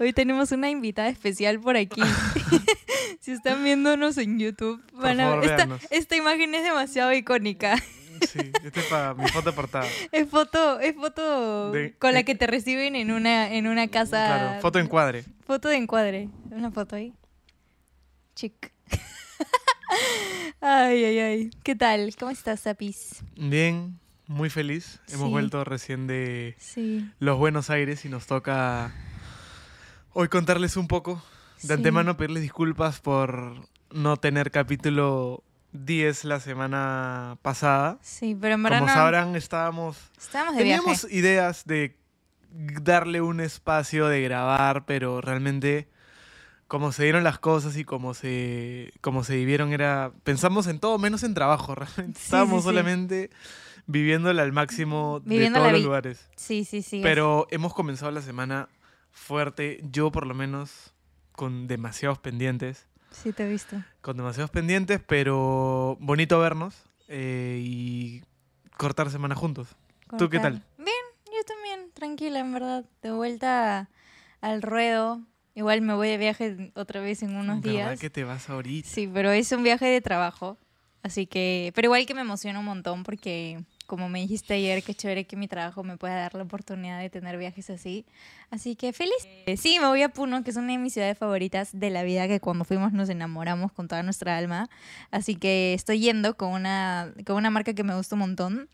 Hoy tenemos una invitada especial por aquí. si están viéndonos en YouTube, van a favor, esta, esta imagen es demasiado icónica. Sí, este es para mi foto portada. Es foto, es foto De- con la que te reciben en una, en una casa. Claro, foto encuadre. Foto de encuadre. Una foto ahí. Chic. ay, ay, ay. ¿Qué tal? ¿Cómo estás, Zapis? Bien, muy feliz. Hemos Sí. vuelto recién de Sí. los Buenos Aires y nos toca hoy contarles un poco. De Sí. antemano pedirles disculpas por no tener capítulo 10 la semana pasada. Sí, pero en verdad Como sabrán, estábamos... estábamos de viaje. Teníamos ideas de darle un espacio de grabar, pero realmente como se dieron las cosas y como se, como se vivieron era... Pensamos en todo menos en trabajo, realmente. Estábamos solamente viviéndola al máximo de todos los lugares. Sí, sí, sí. Pero hemos comenzado la semana fuerte, yo por lo menos con demasiados pendientes, Sí, te he visto. con demasiados pendientes, pero bonito vernos eh, y cortar semana juntos. ¿Tú qué tal? Bien, yo también, tranquila, en verdad. De vuelta al ruedo. Igual me voy de viaje otra vez en unos ¿Verdad días. que te vas ahorita? Sí, pero es un viaje de trabajo. Así que, pero igual que me emociona un montón porque, como me dijiste ayer, qué chévere que mi trabajo me pueda dar la oportunidad de tener viajes así. Así que feliz. Eh, Sí, me voy a Puno, que es una de mis ciudades favoritas de la vida, que cuando fuimos nos enamoramos con toda nuestra alma. Así que estoy yendo con una, con una marca que me gusta un montón.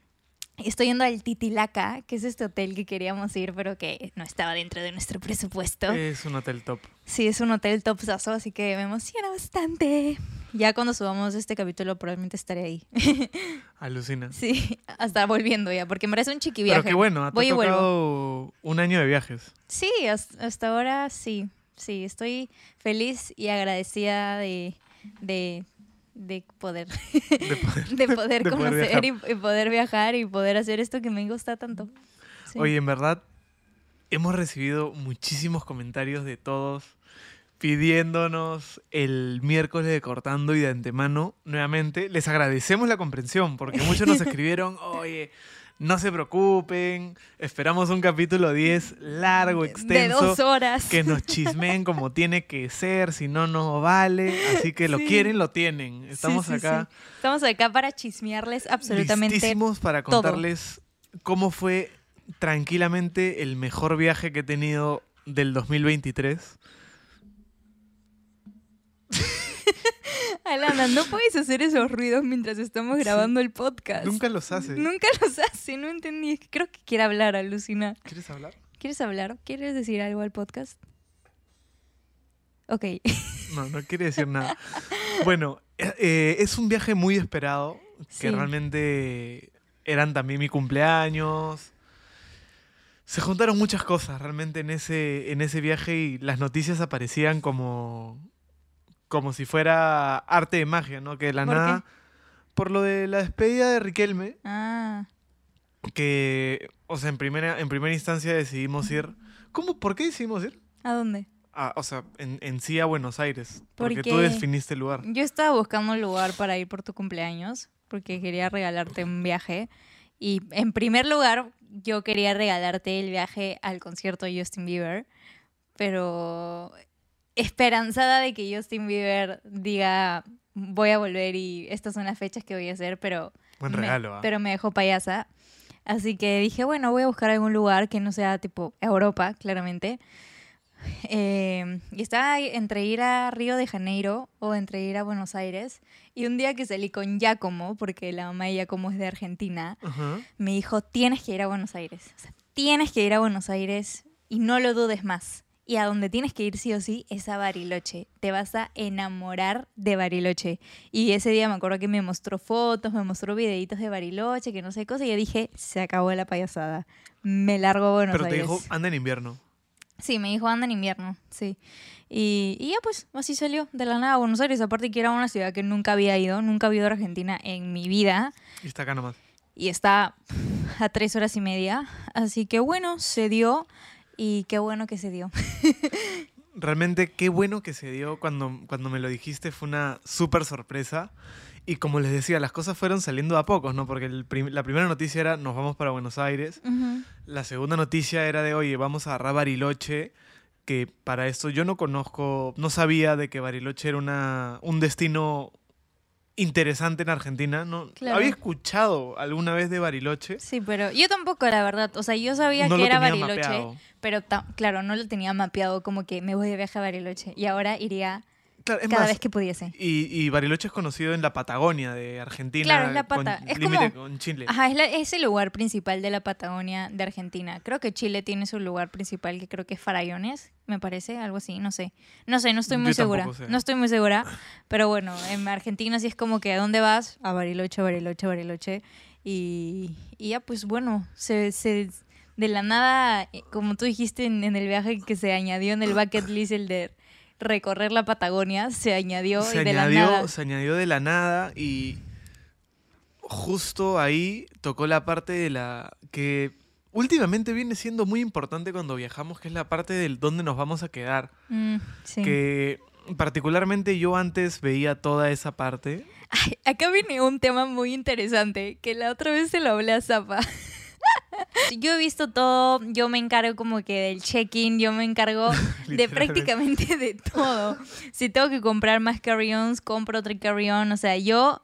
Estoy yendo al Titilaca, que es este hotel que queríamos ir, pero que no estaba dentro de nuestro presupuesto. Es un hotel top. Sí, es un hotel topsazo, así que me emociona bastante. Ya cuando subamos este capítulo probablemente estaré ahí. Alucina. Sí, hasta volviendo ya, porque me parece un chiqui Pero viaje. qué bueno, Voy y ha tocado un año de viajes. Sí, hasta, hasta ahora sí. Sí, estoy feliz y agradecida de, de, de poder, De poder. de poder de poder conocer y, y poder viajar y poder hacer esto que me gusta tanto. Sí. Oye, en verdad, hemos recibido muchísimos comentarios de todos pidiéndonos el miércoles de cortando y de antemano nuevamente. Les agradecemos la comprensión porque muchos nos escribieron, oye, no se preocupen, esperamos un capítulo 10 largo, de extenso. dos horas. que nos chismeen como tiene que ser, si no, no vale. Así que lo Sí. quieren, lo tienen. Estamos Sí, sí, acá. Estamos acá para chismearles absolutamente listísimos para todo. contarles cómo fue tranquilamente el mejor viaje que he tenido del 2023. Alana, no puedes hacer esos ruidos mientras estamos grabando el podcast. Nunca los hace. Nunca los hace, no entendí. Creo que quiere hablar, alucina. ¿Quieres hablar? ¿Quieres hablar? ¿Quieres decir algo al podcast? Ok. No, no quiere decir nada. Bueno, eh, eh, es un viaje muy esperado, que Sí. realmente eran también mi cumpleaños. Se juntaron muchas cosas realmente en ese, en ese viaje y las noticias aparecían como, como si fuera arte de magia, ¿no? Que de la ¿Por nada, por lo de la despedida de Riquelme, Ah, que, o sea, en primera, en primera instancia decidimos ir. ¿Cómo? ¿Por qué decidimos ir? ¿a dónde? Ah, o sea, en, en sí a Buenos Aires. Porque Porque- tú definiste el lugar. Yo estaba buscando un lugar para ir por tu cumpleaños porque quería regalarte un viaje. Y en primer lugar, yo quería regalarte el viaje al concierto de Justin Bieber. Pero esperanzada de que Justin Bieber diga, voy a volver y estas son las fechas que voy a hacer, pero Buen me- regalo, ¿ah? pero me dejó payasa. Así que dije, bueno, voy a buscar algún lugar que no sea tipo Europa, claramente. Eh, y estaba entre ir a Río de Janeiro o entre ir a Buenos Aires. Y un día que salí con Giacomo, porque la mamá de Giacomo es de Argentina, Ajá. me dijo, tienes que ir a Buenos Aires. O sea, tienes que ir a Buenos Aires y no lo dudes más. Y a donde tienes que ir sí o sí es a Bariloche. Te vas a enamorar de Bariloche. Y ese día me acuerdo que me mostró fotos, me mostró videitos de Bariloche, que no sé cosa. Y yo dije, se acabó la payasada. Me largo a Buenos Pero te Aires. dijo, anda en invierno. Sí, me dijo anda en invierno, sí. Y, y ya pues, así salió de la nada a Buenos Aires. Aparte que era una ciudad que nunca había ido, nunca había ido a Argentina en mi vida. Y está acá nomás. Y está a tres horas y media. Así que bueno, se dio. Y qué bueno que se dio. realmente qué bueno que se dio cuando, cuando me lo dijiste, fue una súper sorpresa. Y como les decía, las cosas fueron saliendo a pocos, ¿no? Porque el prim- la primera noticia era, nos vamos para Buenos Aires. La segunda noticia era de, oye, vamos a agarrar Bariloche, que para esto yo no conozco, no sabía de que Bariloche era una, un destino interesante en Argentina. No, Claro. Había escuchado alguna vez de Bariloche. Sí, pero yo tampoco, la verdad. O sea, yo sabía no que era Bariloche, mapeado. pero claro, no lo tenía mapeado como que me voy de viaje a Bariloche. Y ahora iría Claro, es cada más, vez que pudiese. y, y Bariloche es conocido en la Patagonia de Argentina. Claro, es la con pata- es límite como- con Chile. Ajá, es, la- es el lugar principal de la Patagonia de Argentina. Creo que Chile tiene su lugar principal, que creo que es Farallones, me parece, algo así, no sé. No sé, no estoy muy Yo segura. sé. No estoy muy segura. Pero bueno, en Argentina sí es como que ¿a dónde vas? A Bariloche, Bariloche, Bariloche. Y, y ya, pues bueno, se, se- de la nada, eh, como tú dijiste en, en el viaje que se añadió en el bucket list, el de recorrer la Patagonia, se añadió se y de la añadió, nada. se añadió de la nada y justo ahí tocó la parte de la que últimamente viene siendo muy importante cuando viajamos, que es la parte del dónde nos vamos a quedar. Mm, sí. Que particularmente yo antes veía toda esa parte. Ay, acá viene un tema muy interesante, que la otra vez se lo hablé a Zapa. Yo he visto todo, yo me encargo como que del check-in, yo me encargo de prácticamente de todo. Si tengo que comprar más carry-ons, compro otro carry-on, o sea, yo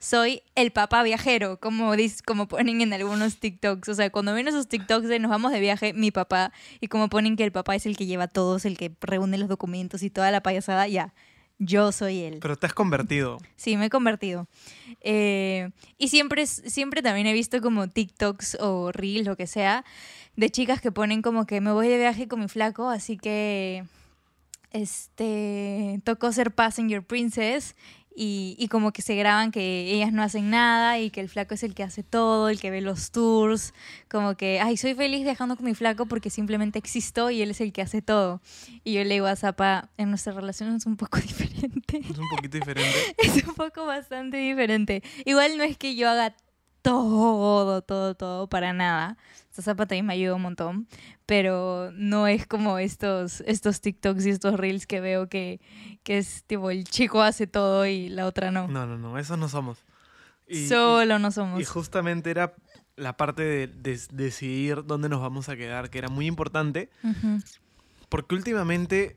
soy el papá viajero, como, dis- como ponen en algunos TikToks. O sea, cuando ven esos TikToks de nos vamos de viaje, mi papá, y como ponen que el papá es el que lleva todos, el que reúne los documentos y toda la payasada, ya, yo soy él. Pero te has convertido. Sí, me he convertido. Eh, y siempre, siempre también he visto como TikToks o Reels, lo que sea, de chicas que ponen como que me voy de viaje con mi flaco, así que este tocó ser passenger princess y, y como que se graban que ellas no hacen nada y que el flaco es el que hace todo, el que ve los tours, como que, ay, soy feliz viajando con mi flaco porque simplemente existo y él es el que hace todo. Y yo le digo a Zapa, en nuestra relación es un poco diferente. Es un poquito diferente. Es un poco bastante diferente. Igual no es que yo haga todo, todo, todo para nada. Esta zapa también me ayuda un montón. Pero no es como estos, estos TikToks y estos Reels que veo que, que es tipo el chico hace todo y la otra no. No, no, no, esos no somos. Y- y- Solo no somos. Y justamente era la parte de, de decidir dónde nos vamos a quedar, que era muy importante, porque últimamente,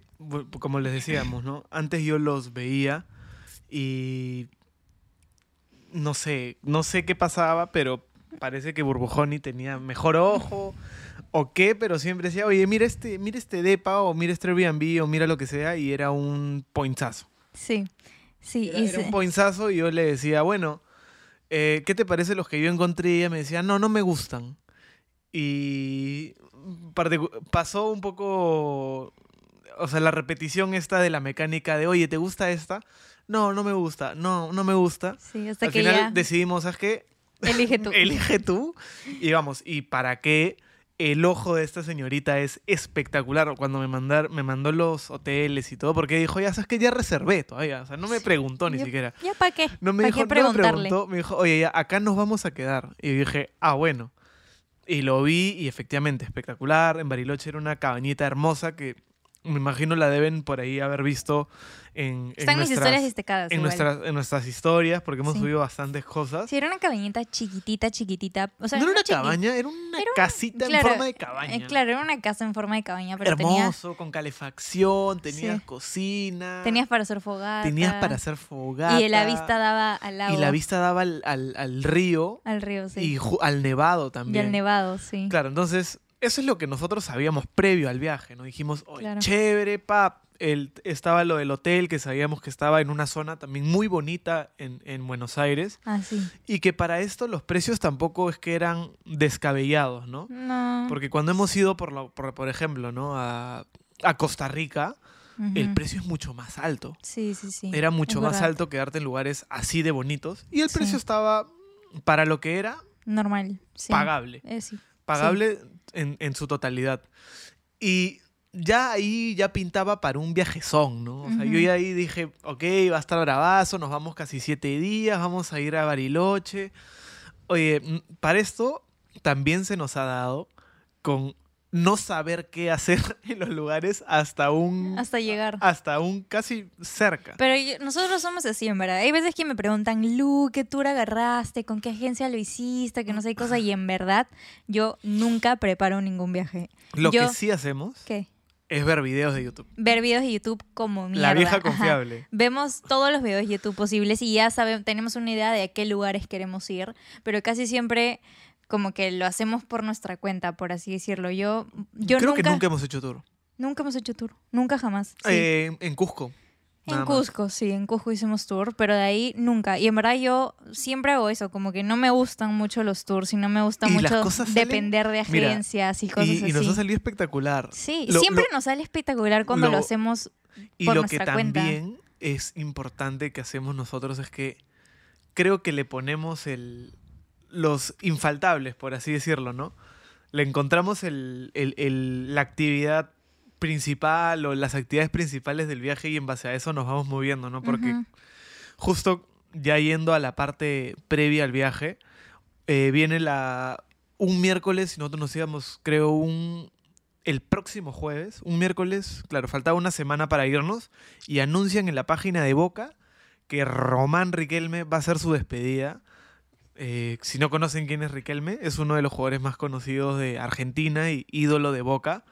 como les decíamos, ¿no? Antes yo los veía y no sé, no sé qué pasaba, pero parece que Burbujoni tenía mejor ojo o qué, pero siempre decía, oye, mira este, mira este depa o mira este Airbnb o mira lo que sea y era un pointazo. Sí, sí. Era, y era se- un pointazo y yo le decía, bueno, eh, ¿qué te parece los que yo encontré? Y ella me decía, no, no me gustan. Y pasó un poco, o sea, la repetición esta de la mecánica de, oye, ¿te gusta esta? No, no me gusta, no, no me gusta. sí, hasta Al que final ya decidimos, ¿sabes qué? elige tú. Elige tú. Y vamos, ¿y para qué? El ojo de esta señorita es espectacular. Cuando me, mandar, me mandó los hoteles y todo, porque dijo, ya sabes que ya reservé todavía. O sea, no me preguntó ni siquiera. ¿Ya para qué? No me ¿Pa' dijo, qué no me preguntó, me dijo, oye, ya, acá nos vamos a quedar. Y dije, ah, bueno. Y lo vi y efectivamente, espectacular. En Bariloche era una cabañita hermosa que me imagino la deben por ahí haber visto en, en Están mis nuestras, historias destacadas. en, nuestras, en nuestras historias, porque hemos Sí. subido bastantes cosas. Sí, era una cabañita chiquitita, chiquitita. O sea, no era una cabaña, era una Era un- casita claro, en forma de cabaña. Eh, claro, era una casa en forma de cabaña, pero tenía, Hermoso, con calefacción, tenías Sí. cocina. tenías para hacer fogata. tenías para hacer fogata. Y la vista daba al lago. Y la vista daba al, al- al río al río, sí. y al nevado Y también. al nevado, sí. Claro, entonces, eso es lo que nosotros sabíamos previo al viaje, ¿no? Dijimos, Claro. chévere, pap. El, estaba lo del hotel, que sabíamos que estaba en una zona también muy bonita en, en Buenos Aires. Ah, sí. Y que para esto los precios tampoco es que eran descabellados, ¿no? No. Porque cuando hemos ido, por, lo- por, por ejemplo, ¿no? A, a Costa Rica, el precio es mucho más alto. Sí, sí, sí. Era mucho es más verdad. alto quedarte en lugares así de bonitos. Y el Sí. precio estaba, para lo que era, Normal. Sí. pagable. Eh, sí. Pagable en, en su totalidad. Y ya ahí ya pintaba para un viajezón, ¿no? O sea, yo ya ahí dije, ok, va a estar bravazo, nos vamos casi siete días, vamos a ir a Bariloche. Oye, mm, para esto también se nos ha dado con no saber qué hacer en los lugares hasta un Hasta llegar. hasta un casi cerca. Pero yo- nosotros somos así, en verdad. Hay veces que me preguntan, Lu, ¿qué tour agarraste? ¿Con qué agencia lo hiciste? Que no sé qué cosa. Y en verdad, yo nunca preparo ningún viaje. Lo yo- que sí hacemos ¿Qué? es ver videos de YouTube. Ver videos de YouTube como mierda. La vieja Ajá. confiable. Vemos todos los videos de YouTube posibles y ya sabemos, tenemos una idea de a qué lugares queremos ir, pero casi siempre como que lo hacemos por nuestra cuenta, por así decirlo. Yo, yo Creo nunca, que nunca hemos hecho tour. nunca hemos hecho tour, nunca jamás. Sí. Eh, en Cusco. en más. Cusco, sí, en Cusco hicimos tour, pero de ahí nunca. Y en verdad yo siempre hago eso, como que no me gustan mucho los tours y no me gusta mucho salen- depender de Mira, agencias y cosas Y, y así. nos ha salido espectacular. Sí, Lo- siempre lo- nos sale espectacular cuando lo, lo- hacemos Y por lo que cuenta. también es importante que hacemos nosotros es que creo que le ponemos el, los infaltables, por así decirlo, ¿no? Le encontramos el, el- el- la actividad principal o las actividades principales del viaje y en base a eso nos vamos moviendo, ¿no? Porque justo ya yendo a la parte previa al viaje, eh, viene la un miércoles y nosotros nos íbamos, creo, un el próximo jueves, un miércoles, claro, faltaba una semana para irnos y anuncian en la página de Boca que Román Riquelme va a hacer su despedida. Eh, si no conocen quién es Riquelme, es uno de los jugadores más conocidos de Argentina y ídolo de Boca.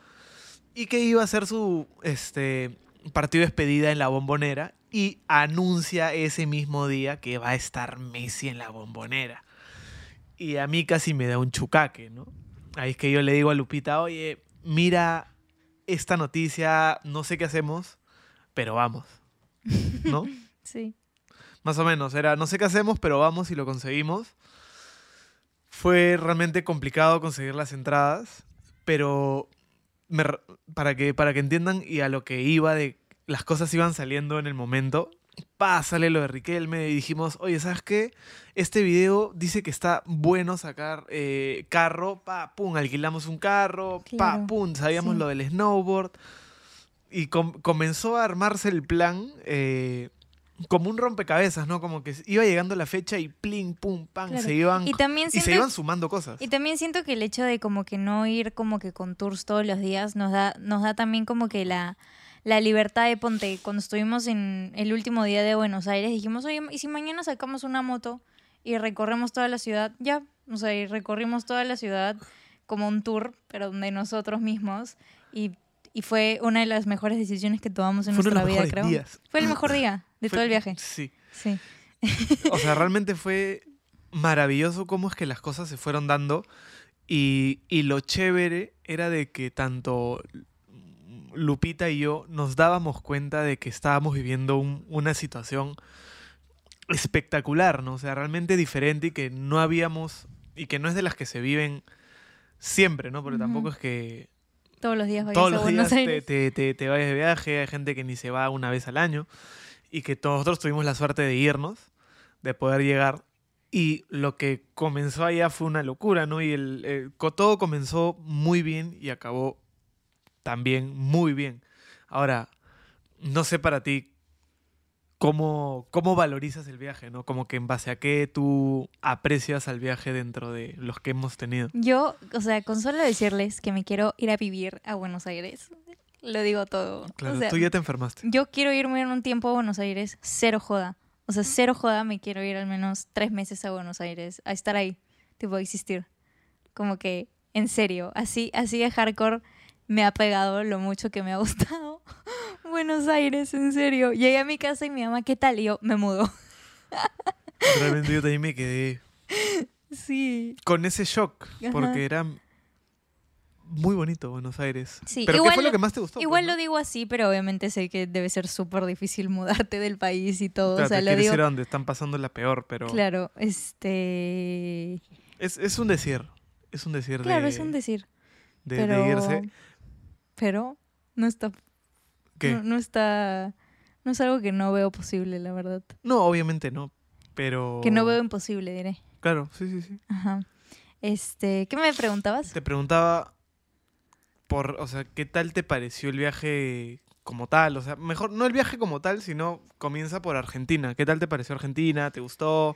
Y que iba a hacer su este, partido de despedida en la bombonera y anuncia ese mismo día que va a estar Messi en la bombonera. Y a mí casi me da un chucaque, ¿no? Ahí es que yo le digo a Lupita, oye, mira esta noticia, no sé qué hacemos, pero vamos. ¿No? Sí. Más o menos, era no sé qué hacemos, pero vamos y lo conseguimos. Fue realmente complicado conseguir las entradas, pero me para, que, para que entiendan y a lo que iba de las cosas iban saliendo en el momento, pa, sale lo de Riquelme y dijimos, oye, ¿sabes qué? Este video dice que está bueno sacar eh, carro, pa, pum, alquilamos un carro, pa, pum, sabíamos sí. lo del snowboard. Y com- comenzó a armarse el plan eh, como un rompecabezas, ¿no? Como que iba llegando la fecha y plin, pum, pam, Claro. se iban, Y también y se iban sumando cosas. Y también siento que el hecho de como que no ir como que con tours todos los días nos da, nos da también como que la, la libertad de ponte. Cuando estuvimos en el último día de Buenos Aires dijimos, oye, ¿y si mañana sacamos una moto y recorremos toda la ciudad? Ya, o sea, y recorrimos toda la ciudad como un tour, pero de nosotros mismos. Y, y fue una de las mejores decisiones que tomamos en Fue nuestra vida, creo. días. Fue el mejor día de Fue- todo el viaje. Sí. Sí. O sea, realmente fue maravilloso cómo es que las cosas se fueron dando. Y, y lo chévere era de que tanto Lupita y yo nos dábamos cuenta de que estábamos viviendo un- una situación espectacular, ¿no? O sea, realmente diferente y que no habíamos, y que no es de las que se viven siempre, ¿no? Porque tampoco es que Todos los días todos a los Buenos días te, te, te, te vayas de viaje, hay gente que ni se va una vez al año y que nosotros tuvimos la suerte de irnos, de poder llegar y lo que comenzó allá fue una locura, ¿no? Y el, el- todo comenzó muy bien y acabó también muy bien. Ahora, no sé para ti cómo, cómo valorizas el viaje, ¿no? Como que en base a qué tú aprecias al viaje dentro de los que hemos tenido. Yo, o sea, con solo decirles que me quiero ir a vivir a Buenos Aires, lo digo todo. Claro, o sea, tú ya te enfermaste. yo quiero irme en un tiempo a Buenos Aires, cero joda. O sea, cero joda, me quiero ir al menos tres meses a Buenos Aires, a estar ahí, tipo, a existir. Como que, en serio, así, así de hardcore me ha pegado lo mucho que me ha gustado. Buenos Aires, en serio. Llegué a mi casa y mi mamá, ¿qué tal? Y yo, me mudo. Realmente yo también me quedé Sí. con ese shock, Ajá. porque era muy bonito Buenos Aires. Sí, Pero ¿qué fue lo que más te gustó? Igual pues, lo digo así, pero obviamente sé que debe ser súper difícil mudarte del país y todo. Claro, o sea, te lo digo. ir a donde están pasando la peor, pero Claro, este. es, es un decir. Es un decir Claro, de, es un decir. de, pero. de irse. Pero no está. ¿Qué? No, no está. No es algo que no veo posible, la verdad. No, obviamente no. Pero. Que no veo imposible, diré. Claro, sí, sí, sí. Ajá. Este. ¿Qué me preguntabas? Te preguntaba por, o sea, ¿qué tal te pareció el viaje como tal? O sea, mejor, no el viaje como tal, sino comienza por Argentina. ¿Qué tal te pareció Argentina? ¿Te gustó?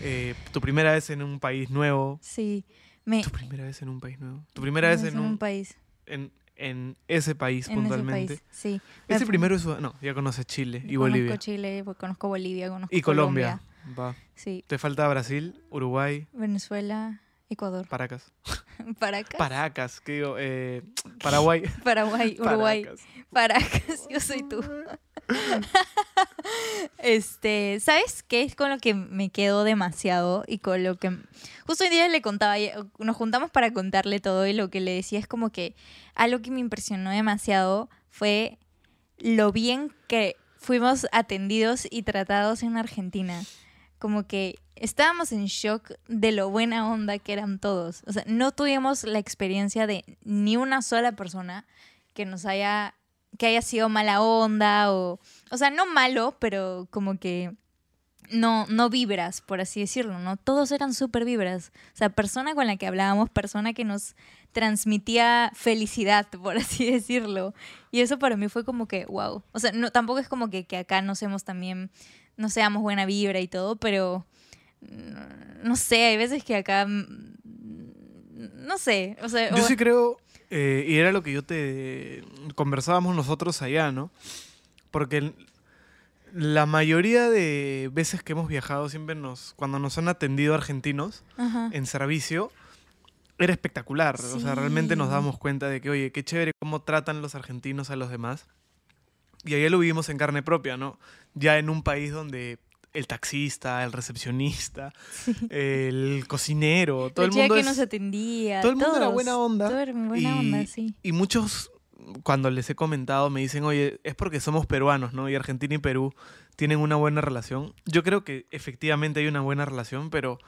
Eh, ¿Tu primera vez en un país nuevo? Sí. Me. ¿Tu primera vez en un país nuevo? ¿Tu primera vez en un, país. en, en ese país en puntualmente. ese país. Sí. Ese Me- primero es... No, ya conoces Chile y conozco Bolivia. Chile, pues, conozco Bolivia, conozco Y Colombia. Va. Sí. Te falta Brasil, Uruguay, Venezuela, Ecuador, Paracas. Paracas, Paracas, que digo, eh, Paraguay. Paraguay, Uruguay, Paracas. Paracas, yo soy tú. Este, ¿sabes qué es con lo que me quedo demasiado y con lo que justo hoy día le contaba, nos juntamos para contarle todo y lo que le decía es como que algo que me impresionó demasiado fue lo bien que fuimos atendidos y tratados en Argentina. Como que estábamos en shock de lo buena onda que eran todos. O sea, no tuvimos la experiencia de ni una sola persona que nos haya que haya sido mala onda o o sea, no malo, pero como que no, no vibras, por así decirlo, ¿no? Todos eran súper vibras. O sea, persona con la que hablábamos, persona que nos transmitía felicidad, por así decirlo. Y eso para mí fue como que, wow. O sea, no, tampoco es como que, que acá no seamos también, no seamos buena vibra y todo, pero mm, no sé, hay veces que acá, mm, no sé, o sea, Yo o- sí creo, eh, y era lo que yo te conversábamos nosotros allá, ¿no? Porque la mayoría de veces que hemos viajado, siempre nos, cuando nos han atendido argentinos Ajá. en servicio, era espectacular. O sea, realmente nos damos cuenta de que, oye, qué chévere cómo tratan los argentinos a los demás. Y allá lo vivimos en carne propia, ¿no? Ya en un país donde el taxista, el recepcionista, el cocinero, todo la el mundo que es- nos atendía. todo el mundo era buena onda. Todo era buena y, onda, sí. y muchos, cuando les he comentado, me dicen, oye, es porque somos peruanos, ¿no? Y Argentina y Perú tienen una buena relación. Yo creo que efectivamente hay una buena relación, pero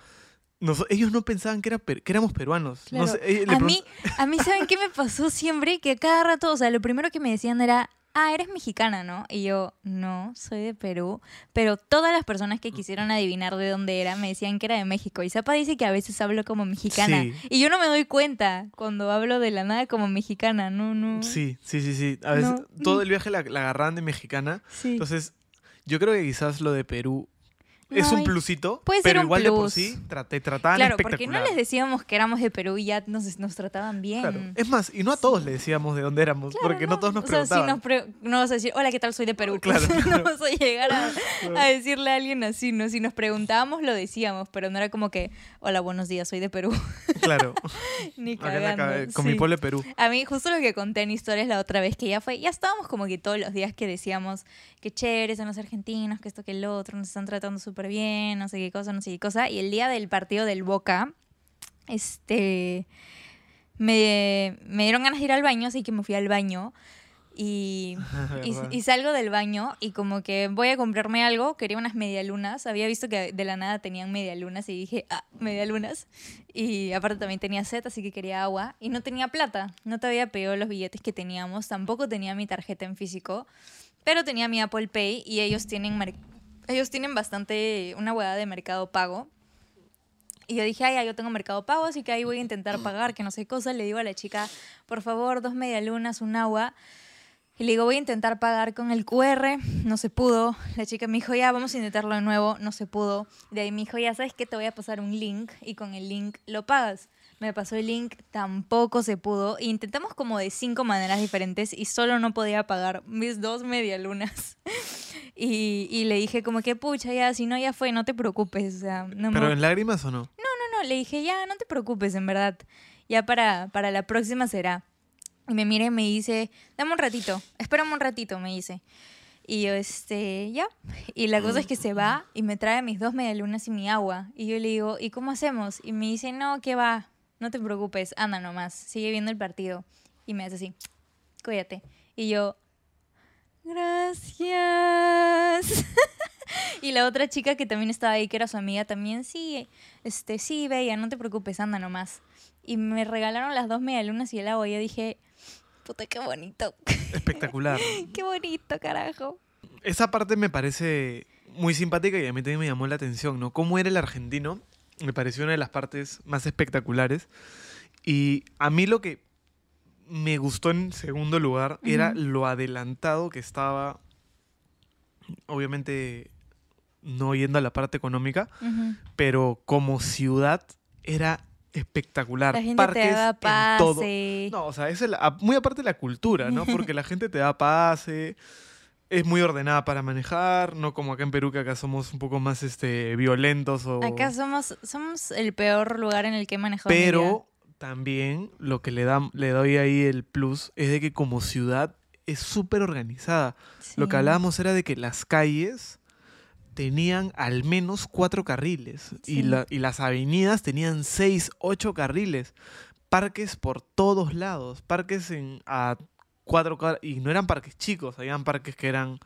nos- ellos no pensaban que, era per- que éramos peruanos. No Claro. sé, eh, A mí, a mí, ¿saben qué me pasó siempre? Que a cada rato, o sea, lo primero que me decían era, ah, eres mexicana, ¿no? Y yo, no, soy de Perú. Pero todas las personas que quisieron adivinar de dónde era me decían que era de México. Y Zapa dice que a veces hablo como mexicana. Sí. Y yo no me doy cuenta cuando hablo de la nada como mexicana. No, no. Sí, sí, sí, sí. A veces No. todo el viaje la, la agarraban de mexicana. Sí. Entonces, yo creo que quizás lo de Perú es No, un plusito, puede ser pero un igual de por plus. sí tra- te trataban Claro, porque espectacular. no les decíamos que éramos de Perú y ya nos, nos trataban bien. Claro. Es más, y no a todos le decíamos de dónde éramos, Claro, porque no, todos nos o sea, preguntaban. si nos pre- no vas a decir, hola, ¿qué tal? Soy de Perú. Claro, no claro. vas a llegar a, a decirle a alguien así, ¿no? Si nos preguntábamos, lo decíamos, pero no era como que, hola, buenos días, soy de Perú. Claro. Ni Acá en la cagando. cabe- con sí. mi pueblo de Perú. A mí, justo lo que conté en historias la otra vez, que ya fue, ya estábamos como que todos los días que decíamos que chéveres son los argentinos, que esto, que el otro, nos están tratando súper bien, no sé qué cosa, no sé qué cosa. Y el día del partido del Boca, este, me, me dieron ganas de ir al baño, así que me fui al baño. Y, y, Verdad. y salgo del baño y como que voy a comprarme algo, quería unas medialunas, había visto que de la nada tenían medialunas y dije, ah, medialunas. Y aparte también tenía sed, así que quería agua y no tenía plata, no te había pedido los billetes que teníamos, tampoco tenía mi tarjeta en físico, pero tenía mi Apple Pay y ellos tienen, ellos tienen bastante, una hueá de mercado pago. Y yo dije, ay, ya, yo tengo mercado pago, así que ahí voy a intentar pagar, que no sé cosa. Le digo a la chica, por favor, dos medialunas, un agua. Y le digo, voy a intentar pagar con el QR, no se pudo. La chica me dijo, ya, vamos a intentarlo de nuevo, no se pudo. De ahí me dijo, ya, ¿sabes qué? Te voy a pasar un link y con el link lo pagas. Me pasó el link, tampoco se pudo. Intentamos como de cinco maneras diferentes y solo no podía pagar mis dos medialunas. Y, y le dije como que, pucha, ya, si no, ya fue, no te preocupes. O sea, no me ¿Pero en lágrimas o no? no, no, le dije, ya, no te preocupes, en verdad. Ya para, para la próxima será. Y me mira y me dice, dame un ratito, espérame un ratito, me dice. Y yo, este, ya. Y la cosa es que se va y me trae mis dos medialunas y mi agua. Y yo le digo, ¿y cómo hacemos? Y me dice, no, que va, no te preocupes, anda nomás, sigue viendo el partido. Y me hace así, cuídate. Y yo, gracias. y la otra chica que también estaba ahí, que era su amiga, también, sí, este, sí, Bella, no te preocupes, anda nomás. Y me regalaron las dos medialunas y el agua. Y yo dije, puta, qué bonito. Espectacular. qué bonito, carajo. Esa parte me parece muy simpática y a mí también me llamó la atención, ¿no? Cómo era el argentino, me pareció una de las partes más espectaculares. Y a mí lo que me gustó en segundo lugar era lo adelantado que estaba, obviamente no yendo a la parte económica, pero como ciudad era espectacular. La gente Parques te da en todo. pase. No, o sea, es el- muy aparte de la cultura, ¿no? Porque la gente te da pase, es muy ordenada para manejar, no como acá en Perú, que acá somos un poco más este, violentos o... Acá somos, somos el peor lugar en el que he manejado. Pero también lo que le, da, le doy ahí el plus es de que como ciudad es súper organizada. Lo que hablábamos era de que las calles tenían al menos cuatro carriles y, Sí. la- y las avenidas tenían seis, ocho carriles. Parques por todos lados, parques en a cuatro y no eran parques chicos, habían parques que eran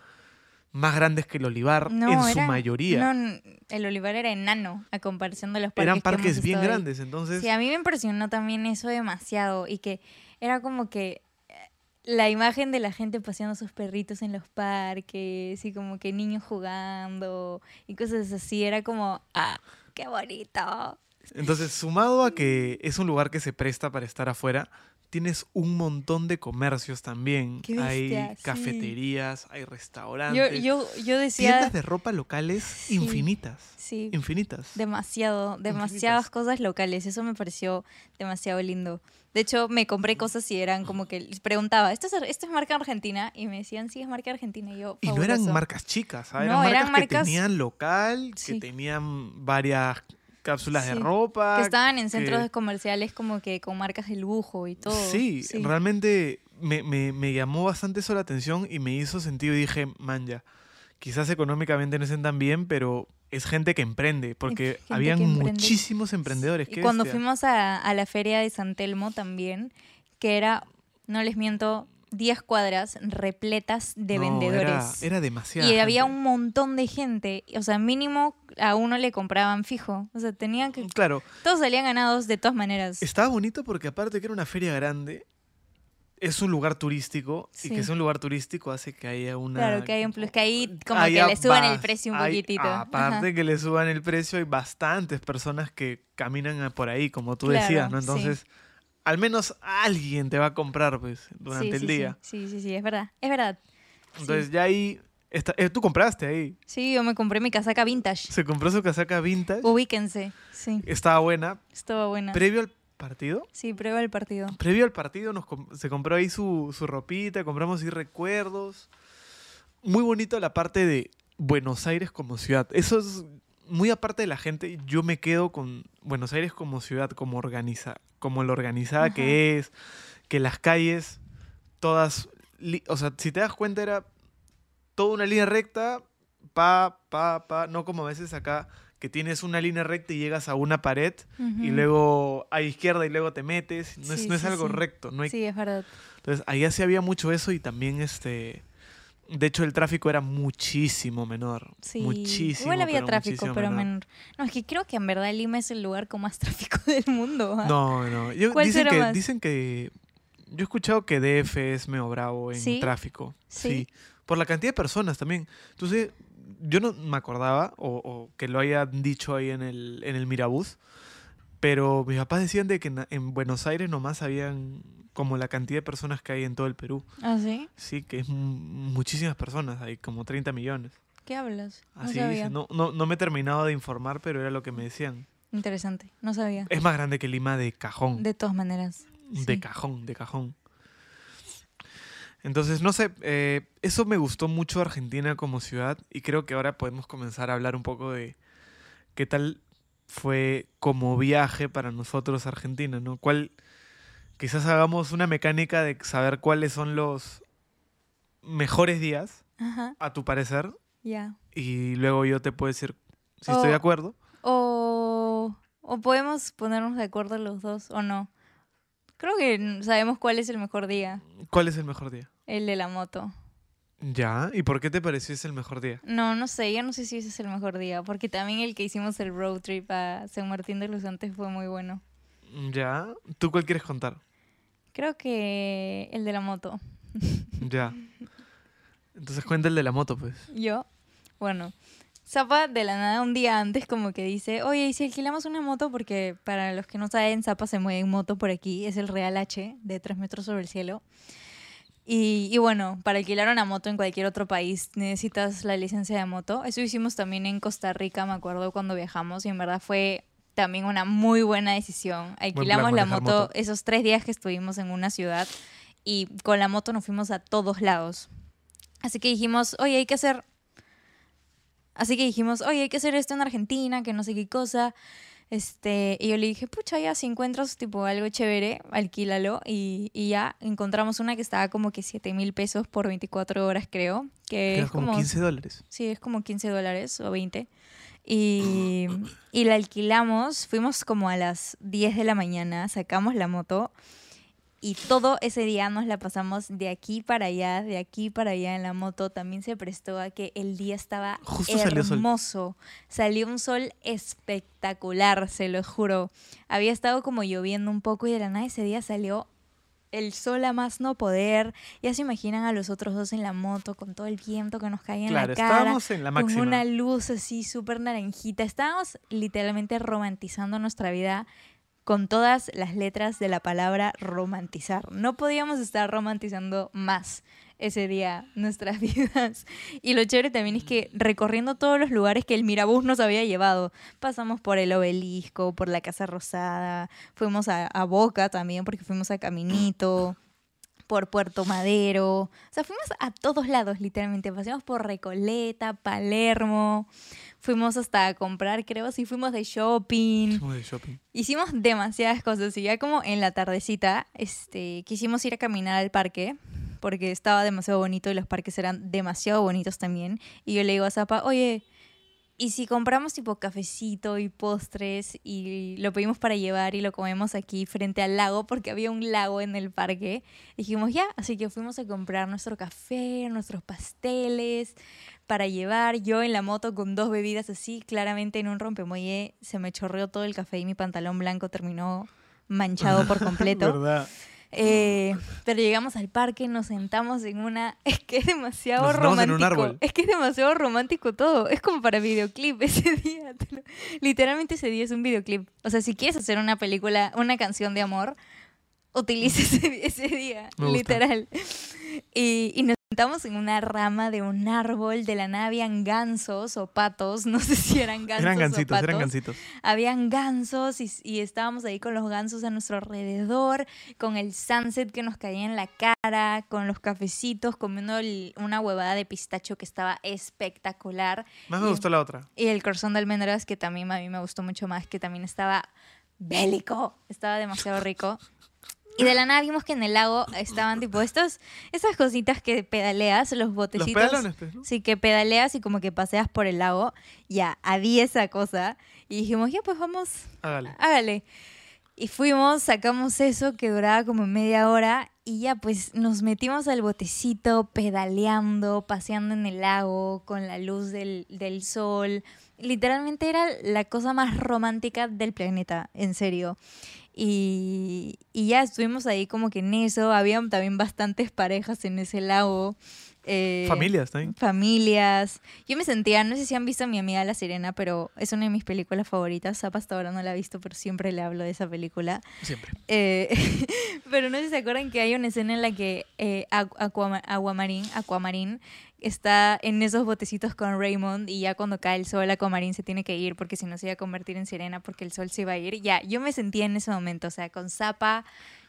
más grandes que el Olivar No, en su era- mayoría. No, el Olivar era enano a comparación de los parques. eran que hemos parques bien grandes, entonces Sí, a mí me impresionó también eso demasiado y que era como que eh, la imagen de la gente paseando sus perritos en los parques y como que niños jugando y cosas así, era como, ah, qué bonito. Entonces, sumado a que es un lugar que se presta para estar afuera, tienes un montón de comercios también. Qué hay sí. cafeterías, hay restaurantes, yo, yo decía, tiendas de ropa locales Sí. infinitas. sí, Infinitas. demasiado, demasiadas Infinitas. cosas locales, eso me pareció demasiado lindo. De hecho, me compré cosas y eran como que les preguntaba, ¿esto es, ¿esto es marca argentina? Y me decían, sí, es marca argentina. Y yo, Y no eran marcas chicas, ¿sabes? No, eran eran marcas que tenían local, que tenían varias cápsulas de ropa. Que estaban en centros que- comerciales como que con marcas de lujo y todo. Sí, realmente me, me- me llamó bastante eso la atención y me hizo sentido y dije, man, ya, quizás económicamente no estén tan bien, pero es gente que emprende, porque gente habían emprende. muchísimos emprendedores. Y cuando bestia. fuimos a, a la feria de San Telmo también, que era, no les miento, 10 cuadras repletas de No, vendedores. Era, era demasiado. y había un montón de gente. O sea, mínimo a uno le compraban fijo. O sea, tenían que... Claro, Todos salían ganados de todas maneras. estaba bonito porque aparte que era una feria grande, es un lugar turístico y Sí. que es un lugar turístico hace que haya una... Claro, que hay un plus, que ahí como que le suban el precio un hay- poquitito. Aparte Ajá. que le suban el precio, hay bastantes personas que caminan por ahí, como tú Claro, decías, ¿no? sí. Al menos alguien te va a comprar, pues, durante Sí, el sí, día. Sí, sí, sí, sí, es verdad. Es verdad. Entonces, ya ahí, está, eh, tú compraste ahí. Sí, yo me compré mi casaca vintage. Se compró su casaca vintage. Ubíquense. Sí, Estaba buena. estaba buena. Previo al partido, Sí, prueba el partido. previo al partido nos com- se compró ahí su, su ropita, compramos ahí recuerdos. Muy bonito la parte de Buenos Aires como ciudad. Eso es muy aparte de la gente. Yo me quedo con Buenos Aires como ciudad, como organiza, como lo organizada Ajá. que es, que las calles todas, o sea, si te das cuenta era toda una línea recta, pa, pa, pa, no como a veces acá que tienes una línea recta y llegas a una pared y luego a izquierda y luego te metes. No es, Sí, no es sí, algo sí. recto. No hay... Sí, es verdad. Entonces, allá sí había mucho eso y también este. De hecho, el tráfico era muchísimo menor. Sí. Muchísimo. Igual había pero tráfico, pero menor. menor. No, es que creo que en verdad Lima es el lugar con más tráfico del mundo. ¿ah? No, no. Yo- ¿Cuál dicen, será que, más? dicen que. Yo he escuchado que DF es medio bravo en ¿Sí? tráfico. ¿Sí? Sí. Por la cantidad de personas también. Entonces, yo no me acordaba, o, o que lo hayan dicho ahí en el, en el Mirabús, pero mis papás decían de que en, en Buenos Aires nomás habían como la cantidad de personas que hay en todo el Perú. ¿Ah, sí? Sí, que es mu- muchísimas personas, hay como 30 millones. ¿Qué hablas? No Así sabía. dice. No, no, no me he terminado de informar, pero era lo que me decían. Interesante. No sabía. Es más grande que Lima de cajón. De todas maneras. De sí. cajón, de cajón. Entonces, no sé, eh, eso me gustó mucho Argentina como ciudad y creo que ahora podemos comenzar a hablar un poco de qué tal fue como viaje para nosotros Argentina, ¿no? ¿Cuál, quizás hagamos una mecánica de saber cuáles son los mejores días, Ajá, a tu parecer, ya. y luego yo te puedo decir si estoy de acuerdo. O, o podemos ponernos de acuerdo los dos o no. Creo que sabemos cuál es el mejor día. ¿Cuál es el mejor día? El de la moto. Ya, ¿y por qué te pareció ese el mejor día? No, no sé, yo no sé si ese es el mejor día, porque también el que hicimos el road trip a San Martín de los Andes fue muy bueno. Ya, ¿tú cuál quieres contar? Creo que el de la moto. Ya. Entonces cuenta el de la moto, pues. Yo, bueno, Zapa de la nada un día antes como que dice, oye, ¿y si alquilamos una moto? Porque para los que no saben, Zapa se mueve en moto por aquí, es el Real H de 3 metros sobre el cielo. Y, y bueno, para alquilar una moto en cualquier otro país necesitas la licencia de moto. Eso hicimos también en Costa Rica, me acuerdo cuando viajamos, y en verdad fue también una muy buena decisión. Alquilamos la moto, moto. esos tres días que estuvimos en una ciudad y con la moto nos fuimos a todos lados. Así que dijimos, oye, hay que hacer... Así que dijimos, oye, hay que hacer esto en Argentina, que no sé qué cosa. Este, y yo le dije, pucha, ya, si encuentras tipo algo chévere, alquílalo. Y, y ya encontramos una que estaba como que 7 mil pesos por 24 horas, creo. Que Era es como 15 dólares. Sí, es como 15 dólares o 20. Y, y la alquilamos, fuimos como a las 10 de la mañana, sacamos la moto y todo ese día nos la pasamos de aquí para allá, de aquí para allá en la moto. También se prestó a que el día estaba Justo salió hermoso. Salió un sol espectacular, se lo juro. Había estado como lloviendo un poco y de la nada ese día salió el sol a más no poder. Ya se imaginan a los otros dos en la moto con todo el viento que nos caía en la cara. estábamos en la Con máxima. una luz así súper naranjita. Estábamos literalmente romantizando nuestra vida con todas las letras de la palabra romantizar. No podíamos estar romantizando más ese día nuestras vidas. Y lo chévere también es que recorriendo todos los lugares que el Mirabús nos había llevado, pasamos por el obelisco, por la Casa Rosada, fuimos a, a Boca también porque fuimos a Caminito por Puerto Madero. O sea, fuimos a todos lados, literalmente. Pasamos por Recoleta, Palermo. Fuimos hasta a comprar, creo, sí, fuimos de shopping. Como de shopping. Hicimos demasiadas cosas y ya como en la tardecita, este, quisimos ir a caminar al parque porque estaba demasiado bonito y los parques eran demasiado bonitos también. Y yo le digo a Zapa, oye, ¿y si compramos tipo cafecito y postres y lo pedimos para llevar y lo comemos aquí frente al lago porque había un lago en el parque? Dijimos ya, así que fuimos a comprar nuestro café, nuestros pasteles para llevar. Yo en la moto con dos bebidas así, claramente en un rompemuelle se me chorreó todo el café y mi pantalón blanco terminó manchado por completo. ¿Verdad? Eh, pero llegamos al parque, nos sentamos en una... Es que es demasiado Nos sentamos en romántico. un árbol. Es que es demasiado romántico todo. Es como para videoclip ese día. lo- Literalmente ese día es un videoclip. O sea, si quieres hacer una película, una canción de amor, utiliza ese, ese día. Literal. Y, y nos sentamos en una rama de un árbol. De la nada habían gansos o patos. No sé si eran gansos Eran o gancitos, eran patos gancitos. habían gansos y, y estábamos ahí con los gansos a nuestro alrededor, con el sunset que nos caía en la cara, con los cafecitos, comiendo el- una huevada de pistacho que estaba espectacular. Más me Y- gustó la otra. Y el corazón de almendras que también a mí me gustó mucho más, que también estaba bélico, estaba demasiado rico. Y de la nada vimos que en el lago estaban tipo estos, esas cositas que pedaleas, los Los botecitos. pedalones, pues, ¿no? Sí, que pedaleas y como que paseas por el lago. Ya, había esa cosa. Y dijimos, ya, pues vamos, Hágale. hágale. Y fuimos, sacamos eso que duraba como media hora y ya pues nos metimos al botecito pedaleando, paseando en el lago con la luz del, del sol. Literalmente era la cosa más romántica del planeta, en serio. Y, y ya estuvimos ahí como que en eso, habían también bastantes parejas en ese lago. Eh, Familias también. familias. Yo me sentía, no sé si han visto a mi amiga La Sirena, pero es una de mis películas favoritas. Zapa hasta ahora no la ha visto, pero siempre le hablo de esa película. Siempre. Eh, pero no sé si se acuerdan que hay una escena en la que eh, Aqu- Aquama- Aguamarín, Aquamarín está en esos botecitos con Raymond y ya cuando cae el sol Aquamarín se tiene que ir porque si no se iba a convertir en sirena porque el sol se iba a ir. Ya, yo me sentía en ese momento, o sea, con Zapa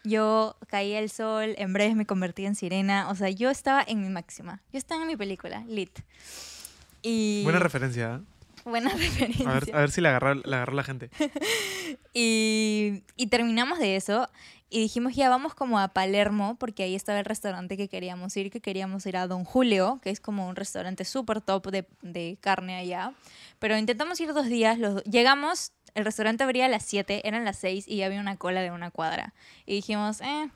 yo caía el sol, en breve me convertí en sirena, o sea, yo estaba en mi máxima. Yo estaba en mi película, lit. Y Buena referencia. ¿eh? Buena referencia. A ver, a ver si la agarró, la agarró la gente. Y, y terminamos de eso y dijimos, ya vamos como a Palermo, porque ahí estaba el restaurante que queríamos ir, que queríamos ir a Don Julio, que es como un restaurante súper top de, de carne allá. Pero intentamos ir dos días, los, llegamos, el restaurante abría a las 7, eran las 6 y ya había una cola de una cuadra. Y dijimos, eh,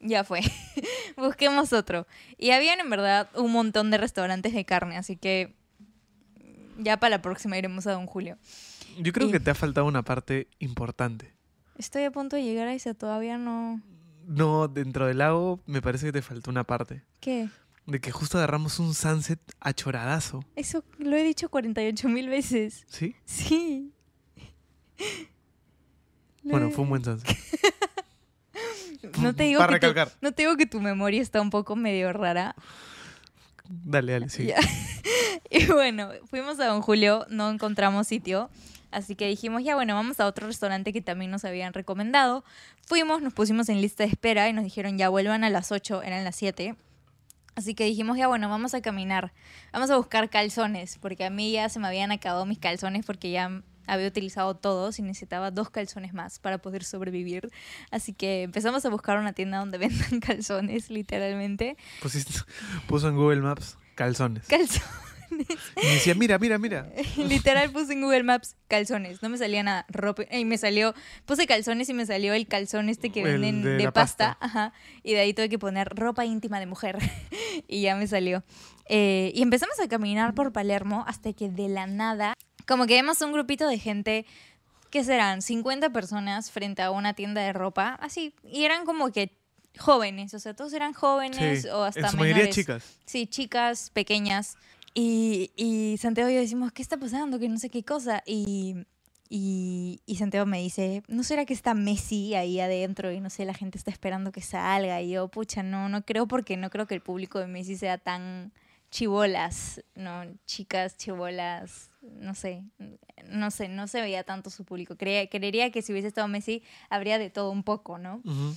ya fue, busquemos otro. Y habían en verdad un montón de restaurantes de carne, así que ya para la próxima iremos a Don Julio. Yo creo Y- que te ha faltado una parte importante. Estoy a punto de llegar a esa, todavía no... No, dentro del lago me parece que te faltó una parte. ¿Qué? De que justo agarramos un sunset achoradazo. Eso lo he dicho 48 mil veces. ¿Sí? Sí. Bueno, fue un buen sunset. No te digo Para que tu- recalcar. no te digo que tu memoria está un poco medio rara. Dale, dale, sí. Y bueno, fuimos a Don Julio, no encontramos sitio. Así que dijimos, ya bueno, vamos a otro restaurante que también nos habían recomendado. Fuimos, nos pusimos en lista de espera y nos dijeron, ya vuelvan a las 8, eran las 7. Así que dijimos, ya bueno, vamos a caminar, vamos a buscar calzones, porque a mí ya se me habían acabado mis calzones porque ya había utilizado todos y necesitaba dos calzones más para poder sobrevivir. Así que empezamos a buscar una tienda donde vendan calzones, literalmente. Pusiste- puso en Google Maps calzones. Calzones. Y decía, mira, mira, mira. Literal puse en Google Maps calzones, no me salía nada, ropa, y me salió, puse calzones y me salió el calzón este que El venden de de, pasta, pasta. ajá, y de ahí tuve que poner ropa íntima de mujer y ya me salió. Eh, y empezamos a caminar por Palermo hasta que de la nada, como que vemos un grupito de gente, que serán 50 personas frente a una tienda de ropa, así, y eran como que jóvenes, o sea, todos eran jóvenes Sí, o hasta en su mayoría menores. chicas. Sí, chicas pequeñas. Y, y Santiago y yo decimos, ¿qué está pasando? Que no sé qué cosa. Y, y, y Santiago me dice, ¿no será que está Messi ahí adentro y no sé, la gente está esperando que salga? Y yo, pucha, no, no creo porque no creo que el público de Messi sea tan chivolas, no, chicas chivolas, no sé, no sé, no se veía tanto su público. Creía, creería que si hubiese estado Messi habría de todo un poco, ¿no? Ujú.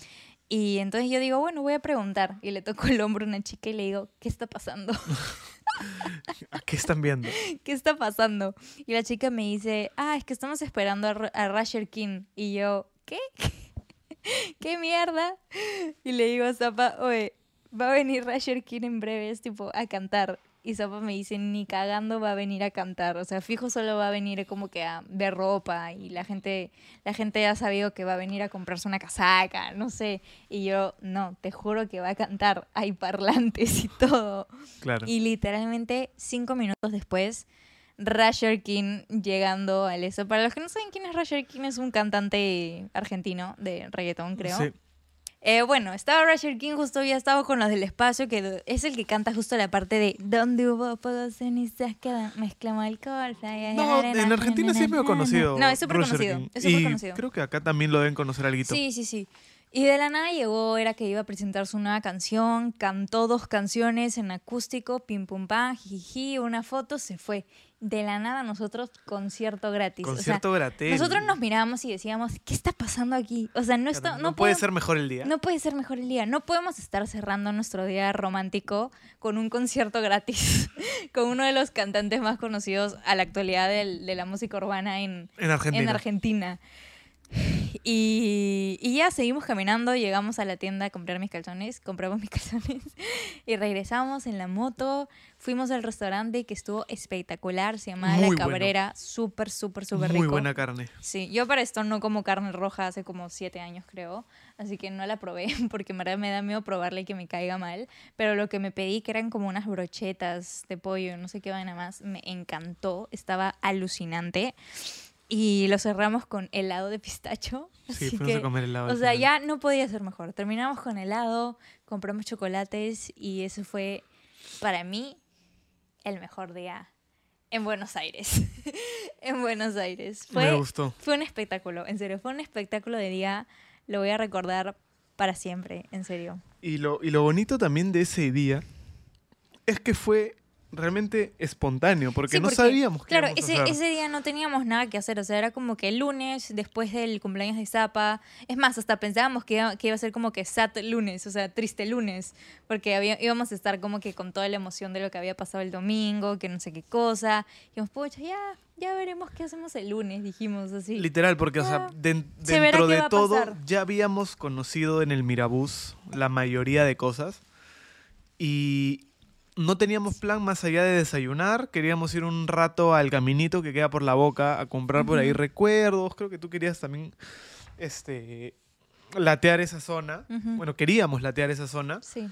Y entonces yo digo, bueno, voy a preguntar. Y le toco el hombro a una chica y le digo, ¿qué está pasando? ¿A ¿Qué están viendo? ¿Qué está pasando? Y la chica me dice, ah, es que estamos esperando a, a Rasher King. Y yo, ¿qué? ¿Qué mierda? Y le digo a Zapa, oye, va a venir Rasher King en breves, tipo, a cantar. Y Zapa me dice, ni cagando va a venir a cantar. O sea, fijo solo va a venir como que a ver ropa. Y la gente, la gente ya ha sabido que va a venir a comprarse una casaca, no sé. Y yo, no, te juro que va a cantar. Hay parlantes y todo. Claro. Y literalmente cinco minutos después, Rasher King llegando al eso. Para los que no saben quién es Rasher King, es un cantante argentino de reggaetón, creo. Sí. Eh, bueno, estaba Rasher King, justo había estado con los del espacio, que es el que canta justo la parte de Donde hubo fuego, cenizas quedan, mezclamos alcohol. fly, No, arena, en Argentina sí es medio na, na, na. conocido. No, es súper Roger conocido. King. Es súper y conocido. creo que acá también lo deben conocer algo. Sí, sí, sí. Y de la nada llegó, era que iba a presentar su nueva canción, cantó dos canciones en acústico, pim pum pam, jiji, una foto, se fue. De la nada nosotros concierto gratis. O sea, Concierto gratis. nosotros nos mirábamos y decíamos, ¿qué está pasando aquí? O sea, no, está, no, no puede ser mejor el día. no puede ser mejor el día. No podemos estar cerrando nuestro día romántico con un concierto gratis con uno de los cantantes más conocidos a la actualidad del- de la música urbana en, En Argentina. en Argentina. Y, y ya seguimos caminando, llegamos a la tienda a comprar mis calzones, compramos mis calzones y regresamos en la moto. Fuimos al restaurante que estuvo espectacular, se llamaba Muy La bueno. Cabrera, súper, súper, súper rico. Muy buena carne. Sí, yo para esto no como carne roja hace como siete años, creo. Así que no la probé porque en verdad me da miedo probarla y que me caiga mal. Pero lo que me pedí, que eran como unas brochetas de pollo, no sé qué vaina más, me encantó. Estaba alucinante. Y lo cerramos con helado de pistacho. Sí, Así fuimos que, a comer helado. o sea, final. ya no podía ser mejor. Terminamos con helado, compramos chocolates y eso fue para mí el mejor día en Buenos Aires. en Buenos Aires. Fue, Me gustó. fue un espectáculo, en serio, fue un espectáculo de día. Lo voy a recordar para siempre, en serio. Y lo, y lo bonito también de ese día es que fue realmente espontáneo, porque Sí, no sabíamos qué Claro, ese, hacer. ese día no teníamos nada que hacer, o sea, era como que el lunes, después del cumpleaños de Zapa, es más, hasta pensábamos que iba, que iba a ser como que sad lunes, o sea, triste lunes, porque había- íbamos a estar como que con toda la emoción de lo que había pasado el domingo, que no sé qué cosa, y dijimos, pucha, ya, ya veremos qué hacemos el lunes, dijimos así. Literal, porque o sea, Ya, den- se dentro de todo ya habíamos conocido en el Mirabús la mayoría de cosas y no teníamos plan más allá de desayunar, queríamos ir un rato al caminito que queda por la boca a comprar por ahí recuerdos, creo que tú querías también este latear esa zona. Bueno, queríamos latear esa zona. Sí.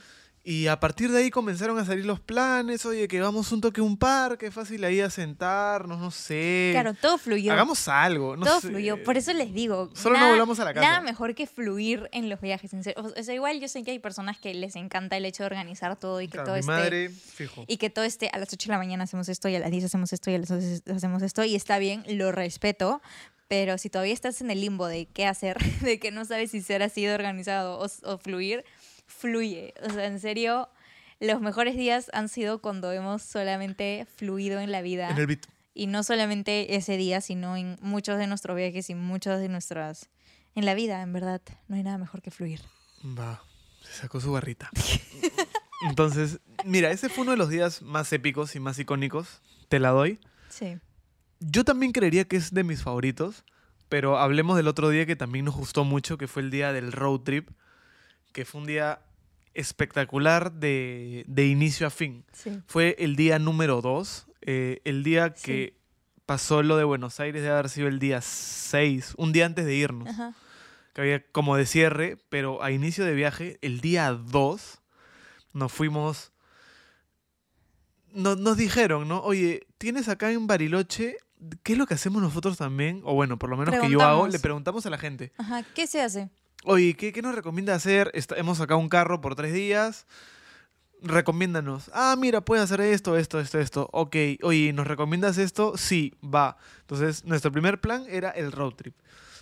Y a partir de ahí comenzaron a salir los planes, oye, que vamos un toque a un parque, fácil ahí a sentarnos, no sé. Claro, todo fluyó. Hagamos algo, no todo sé. fluyó. Por eso les digo. Solo no nada- volvamos a la casa. Nada mejor que fluir en los viajes. en serio. O sea, igual yo sé que hay personas que les encanta el hecho de organizar todo y que Claro, todo mi esté. madre, fijo. Y que todo esté a las 8 de la mañana hacemos esto y a las 10 hacemos esto y a las 11 hacemos esto y está bien, lo respeto. Pero si todavía estás en el limbo de qué hacer, de que no sabes si ser así de organizado o, o fluir, fluye. O sea, en serio, los mejores días han sido cuando hemos solamente fluido en la vida En el beat. Y no solamente ese día, sino en muchos de nuestros viajes y muchas de nuestras... En la vida, en verdad, no hay nada mejor que fluir. Va, se sacó su barrita. Entonces, mira, ese fue uno de los días más épicos y más icónicos. Te la doy. Sí. Yo también creería que es de mis favoritos, pero hablemos del otro día que también nos gustó mucho, que fue el día del road trip, que fue un día espectacular de, de inicio a fin. Sí. Fue el día número 2, el día Sí. que pasó lo de Buenos Aires de haber sido el día 6, un día antes de irnos, Ajá. que había como de cierre, pero a inicio de viaje, el día 2, nos fuimos... no- nos dijeron, ¿no? Oye, tienes acá en Bariloche, ¿qué es lo que hacemos nosotros también? O bueno, por lo menos que yo hago, le preguntamos a la gente. Ajá. ¿Qué se hace? Oye, ¿qué, nos recomienda hacer? Hemos sacado un carro por tres días. Recomiéndanos. Ah, mira, puedes hacer esto, esto, esto, esto. Ok, oye, ¿nos recomiendas esto? Sí, va. Entonces, nuestro primer plan era el road trip.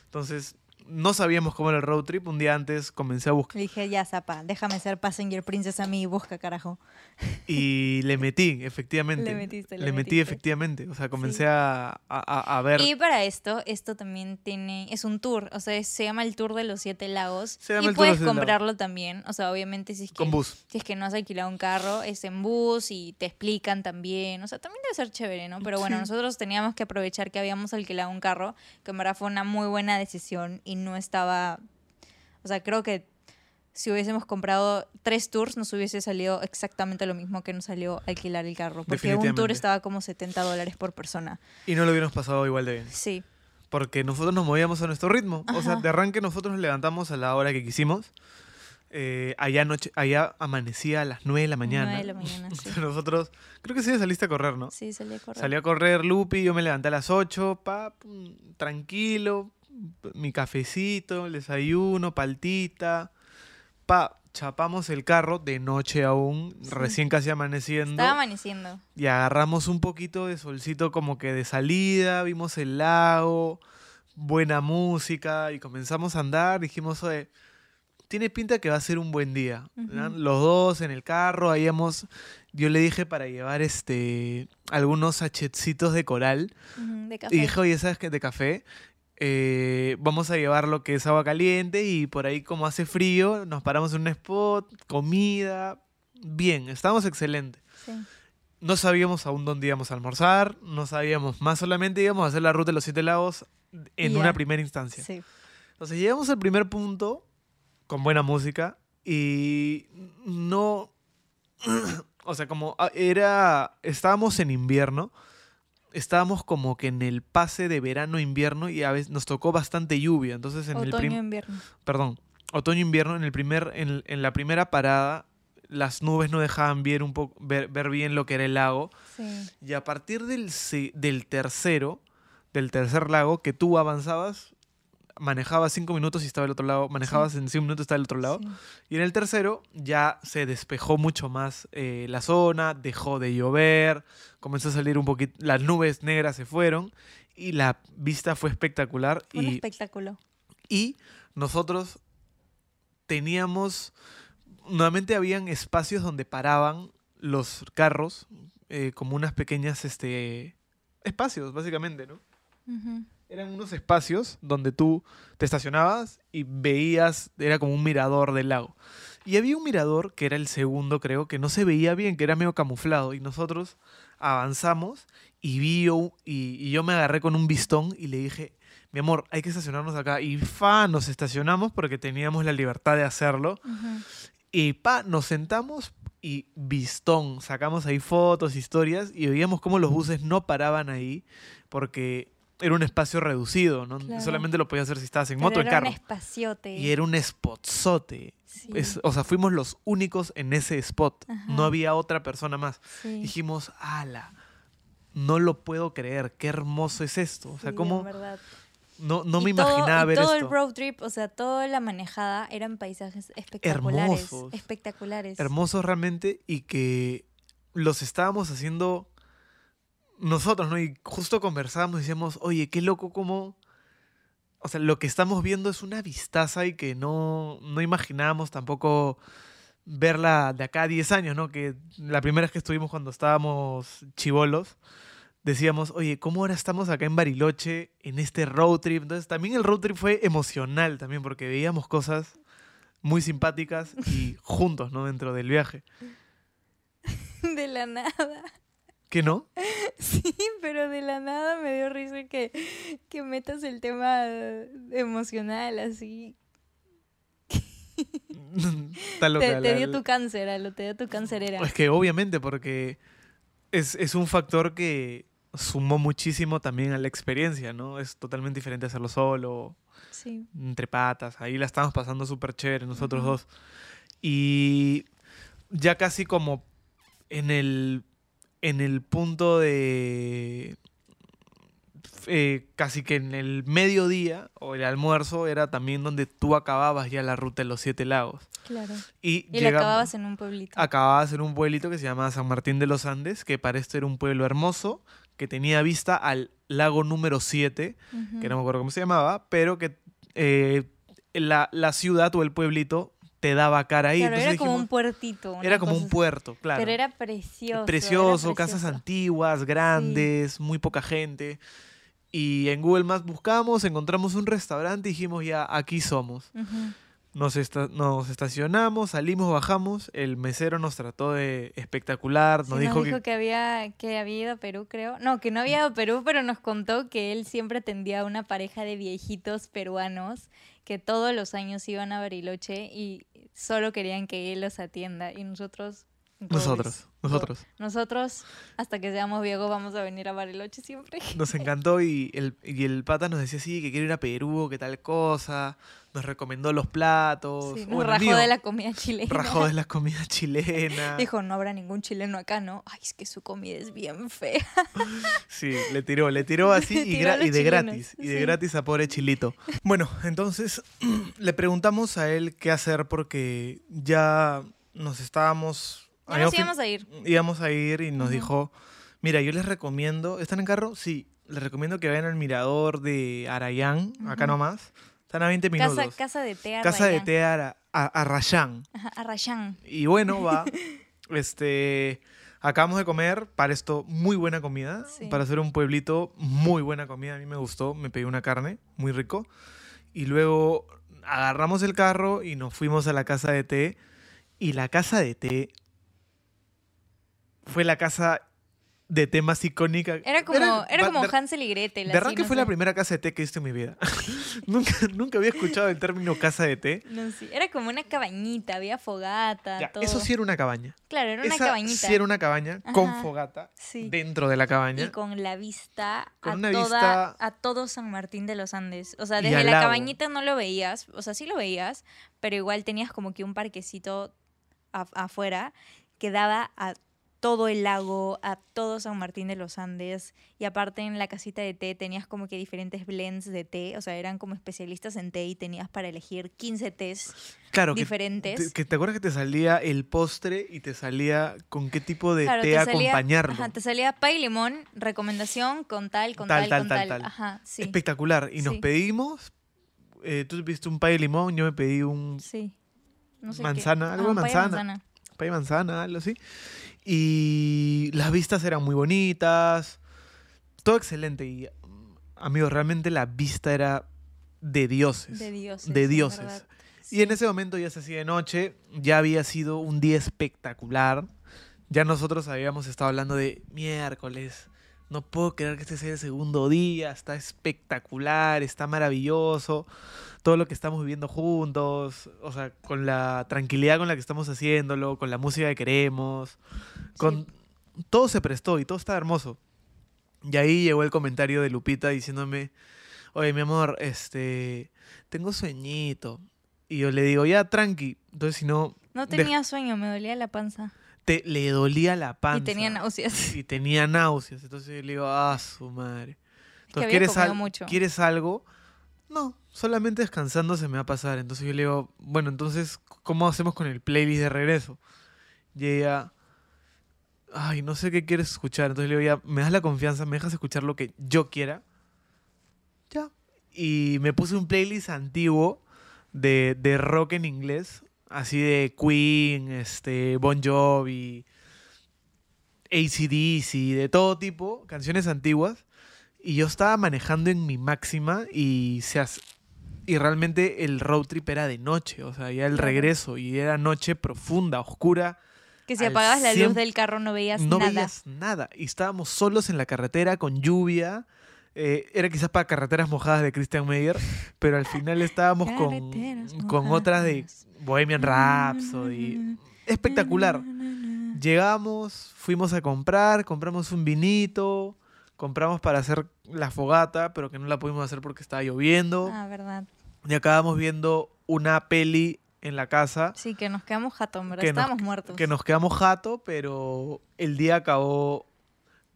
Entonces, no sabíamos cómo era el road trip. Un día antes comencé a buscar Le dije, ya, Zapa, déjame ser passenger princess a mí y busca, carajo. y le metí, efectivamente. Le metiste, le metí, metiste. efectivamente. O sea, comencé Sí. a, a- a ver. Y para esto, esto también tiene, es un tour, o sea, es- se llama el Tour de los Siete Lagos. Se llama y el Tour de los puedes Siete Lagos. comprarlo también, o sea, obviamente si es que Con bus. si es que no has alquilado un carro, es en bus y te explican también, o sea, también debe ser chévere, ¿no? Pero bueno, Sí. nosotros teníamos que aprovechar que habíamos alquilado un carro, que en verdad fue una muy buena decisión y no estaba, o sea, creo que si hubiésemos comprado tres tours nos hubiese salido exactamente lo mismo que nos salió alquilar el carro, porque un tour estaba como 70 dólares por persona. Y no lo hubiéramos pasado igual de bien. Sí. porque nosotros nos movíamos a nuestro ritmo. O sea, Ajá. de arranque nosotros nos levantamos a la hora que quisimos. Eh, allá, noche, allá amanecía a las 9 de la mañana. Nueve de la mañana, sí. Nosotros, creo que sí saliste a correr, ¿no? Sí, salí a correr. Salí a correr Lupi, yo me levanté a las 8, pa, tranquilo, mi cafecito, el desayuno, paltita, pa, chapamos el carro de noche aún, Sí. recién casi amaneciendo Estaba amaneciendo. y agarramos un poquito de solcito como que de salida, vimos el lago, buena música y comenzamos a andar, dijimos, oye, tiene pinta que va a ser un buen día. Los dos en el carro, ahí hemos, yo le dije para llevar este algunos sachetcitos de coral de café. y dije, oye, ¿sabes qué? De café. Eh, vamos a llevar lo que es agua caliente y por ahí como hace frío, nos paramos en un spot, comida, bien, estamos excelentes. Sí. No sabíamos aún dónde íbamos a almorzar, no sabíamos más, solamente íbamos a hacer la ruta de los siete lagos en una primera instancia. Sí. Entonces llegamos al primer punto con buena música y no, o sea, como ah, era, estábamos en invierno, estábamos como que en el pase de verano-invierno y a veces nos tocó bastante lluvia, entonces en el Otoño, prim- invierno. perdón, otoño-invierno, en, el primer, en, en la primera parada, las nubes no dejaban ver, un poco, ver, ver bien lo que era el lago. Sí. Y a partir del, del tercero, del tercer lago, que tú avanzabas, manejabas cinco minutos y estaba el otro lado, manejabas en cinco minutos y estaba el otro lado. sí. Y en el tercero ya se despejó mucho más eh, la zona, dejó de llover, comenzó a salir un poquito, las nubes negras se fueron y la vista fue espectacular. Fue un y espectáculo. y nosotros teníamos, nuevamente habían espacios donde paraban los carros, eh, como unas pequeñas este, espacios, básicamente, ¿no? Ujú. Eran unos espacios donde tú te estacionabas y veías, era como un mirador del lago. Y había un mirador, que era el segundo, creo, que no se veía bien, que era medio camuflado. Y nosotros avanzamos y, vi, y, y yo me agarré con un bistón y le dije, mi amor, hay que estacionarnos acá. Y fa, nos estacionamos porque teníamos la libertad de hacerlo. Y pa, nos sentamos y bistón, sacamos ahí fotos, historias y veíamos cómo los buses no paraban ahí porque era un espacio reducido, ¿no? Claro. Solamente lo podías hacer si estabas en Pero moto en era un espaciote. Y era un spotzote. Sí. Es- o sea, fuimos los únicos en ese spot. Ajá. No había otra persona más. Sí. Dijimos, ala, no lo puedo creer, qué hermoso es esto. O sea, Sí, cómo verdad. no, no Y me todo- imaginaba y ver todo esto. el road trip, o sea, toda la manejada eran paisajes espectaculares. Hermosos. Espectaculares. hermosos realmente y que los estábamos haciendo nosotros, ¿no? Y justo conversábamos y decíamos, oye, qué loco como... O sea, lo que estamos viendo es una vistaza y que no, no imaginábamos tampoco verla de acá a 10 años, ¿no? Que la primera vez que estuvimos cuando estábamos chivolos, decíamos, oye, ¿cómo ahora estamos acá en Bariloche en este road trip? Entonces también el road trip fue emocional también porque veíamos cosas muy simpáticas y juntos, ¿no? Dentro del viaje. De la nada. ¿Qué no? Sí, pero de la nada me dio risa que, que metas el tema emocional así. Está loca Te, dio tu cáncer, Alo, te dio tu cáncer era. Es que obviamente porque es, es un factor que sumó muchísimo también a la experiencia, ¿no? Es totalmente diferente hacerlo solo, Sí. entre patas. Ahí la estamos pasando súper chévere nosotros dos. Y ya casi como en el, en el punto de... eh, casi que en el mediodía o el almuerzo era también donde tú acababas ya la ruta de los siete lagos. Claro. Y, Y la acababas en un pueblito. acababas en un pueblito que se llamaba San Martín de los Andes, que para esto era un pueblo hermoso, que tenía vista al lago número 7, Ujú. que no me acuerdo cómo se llamaba, pero que eh, la, la ciudad o el pueblito te daba cara ahí. Claro, Entonces era como dijimos, un puertito. era como cosa un puerto, claro. Pero era precioso. era precioso, casas antiguas, grandes, muy poca gente. Y en Google Maps buscamos, encontramos un restaurante y dijimos, ya, aquí somos. Nos, esta- nos estacionamos, salimos, bajamos. El mesero nos trató de espectacular. Sí, Nos dijo, que, había, que había ido a Perú, creo. No, que no había ido a Perú, pero nos contó que él siempre atendía a una pareja de viejitos peruanos que todos los años iban a Bariloche y solo querían que él los atienda. Y nosotros... nosotros, goes. nosotros. Nosotros, hasta que seamos viejos, vamos a venir a Bariloche siempre. Nos encantó y el, y el pata nos decía, sí, que quiere ir a Perú, que tal cosa. Nos recomendó los platos. Sí, nos Bueno, rajó mío, de la comida chilena. rajó de la comida chilena. Dijo, no habrá ningún chileno acá, ¿no? Ay, es que su comida es bien fea. Sí, le tiró, le tiró así Le y, tiró de chilenos, gratis. Y de gratis a pobre Chilito. Bueno, entonces le preguntamos a él qué hacer porque ya nos estábamos... Ya nos íbamos a ir. íbamos a ir y nos dijo, mira, yo les recomiendo, ¿están en carro? Sí, les recomiendo que vayan al mirador de Arayán, acá Ujú. nomás. Están a 20 minutos. Casa, casa de té Casa de Ara- a- Arrayán. Ajá, Arrayán. Y bueno, va. este. Acabamos de comer, para esto, muy buena comida. Sí. Para hacer un pueblito, muy buena comida. A mí me gustó, me pedí una carne, muy rico. Y luego agarramos el carro y nos fuimos a la casa de té. Y la casa de té fue la casa de té más icónica. Era como, era va- como de- Hansel y Gretel. de verdad que no fue la primera casa de té que he visto en mi vida. nunca, nunca había escuchado el término casa de té. No, sí, Era como una cabañita, había fogata, Ya, todo. eso sí era una cabaña. Claro, era una Esa cabañita. sí era una cabaña con fogata sí. dentro de la cabaña. Y con la vista Con a una toda, vista- a todo San Martín de los Andes. O sea, desde la lago. cabañita no lo veías, o sea, sí lo veías, pero igual tenías como que un parquecito afuera que daba a todo el lago, a todo San Martín de los Andes. Y aparte en la casita de té tenías como que diferentes blends de té, o sea, eran como especialistas en té y tenías para elegir 15 tés claro, que, diferentes. te, que te acuerdas que te salía el postre y te salía con qué tipo de Claro, té te salía, acompañarlo. ajá, te salía pay limón, recomendación con tal, con Tal, tal, tal, con tal, tal. tal. Ajá, sí. Espectacular. Y nos pedimos, eh, tú pediste un pay limón, yo me pedí un Sí. No sé qué. Manzana, algo Ah, manzana. pay manzana, algo así. Y las vistas eran muy bonitas. Todo excelente. Y, mm, amigos, realmente la vista era de dioses. De dioses. de dioses. Y en ese momento ya se hacía de noche, ya había sido un día espectacular. Ya nosotros habíamos estado hablando de miércoles. No puedo creer que este sea el segundo día, está espectacular, está maravilloso. Todo lo que estamos viviendo juntos, o sea, con la tranquilidad con la que estamos haciéndolo, con la música que queremos, con todo se prestó y todo está hermoso. Y ahí llegó el comentario de Lupita diciéndome, oye, mi amor, este, tengo sueñito. Y yo le digo, ya, tranqui. Entonces, si no, No tenía sueño, me dolía la panza. Te, le dolía la panza. Y tenía náuseas. Y tenía náuseas. Entonces yo le digo, ah, su madre. Entonces, ¿quieres, al- mucho. ¿quieres algo? No, solamente descansando se me va a pasar. Entonces yo le digo, bueno, entonces, ¿cómo hacemos con el playlist de regreso? Y ella, ay, no sé qué quieres escuchar. Entonces le digo, ya, ¿me das la confianza? ¿Me dejas escuchar lo que yo quiera? Ya. Y me puse un playlist antiguo de, de rock en inglés, así de Queen, este, Bon Jovi. ACDC, de todo tipo, canciones antiguas. Y yo estaba manejando en mi máxima y se hace- y realmente el road trip era de noche, o sea, ya el regreso y era noche profunda, oscura, Que si apagabas la luz del carro no veías no nada. veías nada y estábamos solos en la carretera con lluvia. Eh, era quizás para carreteras mojadas de Christian Meyer, pero al final estábamos con, con otras de. Bohemian Rhapsody. Espectacular. Llegamos, fuimos a comprar, compramos un vinito, compramos para hacer la fogata, pero que no la pudimos hacer porque estaba lloviendo. Ah, verdad. Y acabamos viendo una peli en la casa Sí, que nos quedamos. Que nos- Estábamos muertos. que nos quedamos jato, pero el día acabó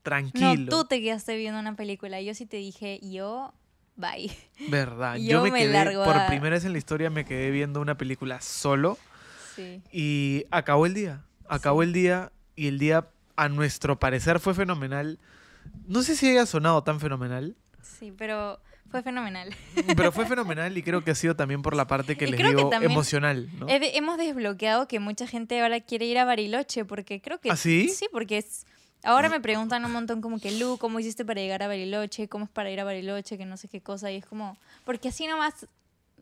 tranquilo. No, tú te quedaste viendo una película. Yo sí te dije, yo, bye. Verdad, yo, Yo me, me quedé, largo por a- primera vez en la historia me quedé viendo una película solo Sí. y acabó el día. Acabó Sí. el día y el día, a nuestro parecer, fue fenomenal. No sé si haya sonado tan fenomenal, Sí, pero fue fenomenal. pero fue fenomenal y creo que ha sido también por la parte que Y les que digo emocional. hemos desbloqueado que mucha gente ahora quiere ir a Bariloche porque creo que... ¿Ah, sí? Sí, porque es... Ahora me preguntan un montón como que, Lu, ¿cómo hiciste para llegar a Bariloche? ¿Cómo es para ir a Bariloche? Que no sé qué cosa. Y es como... Porque así nomás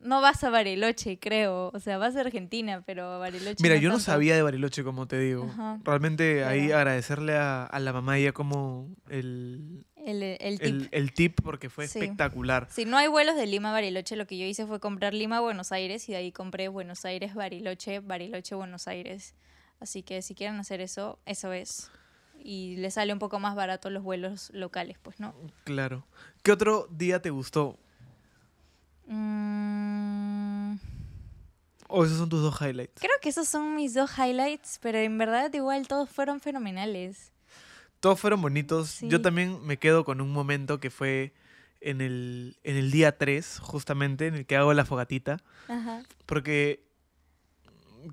no vas a Bariloche, creo. O sea, vas a Argentina, pero a Bariloche Mira, yo no tanto. sabía de Bariloche, como te digo. Ajá. Realmente ahí agradecerle a, a la mamá ella como el, El, el tip. el, el tip porque fue Sí. espectacular. Si no hay vuelos de Lima a Bariloche, lo que yo hice fue comprar Lima a Buenos Aires y de ahí compré Buenos Aires, Bariloche, Bariloche, Buenos Aires. Así que si quieren hacer eso, eso es. Y les sale un poco más barato los vuelos locales, pues, ¿no? Claro. ¿Qué otro día te gustó? Mm, ¿O esos son tus dos highlights? creo que esos son mis dos highlights, pero en verdad igual todos fueron fenomenales. Todos fueron bonitos. Sí. Yo también me quedo con un momento que fue en el, en el día 3, justamente, en el que hago la fogatita. Ajá. Porque,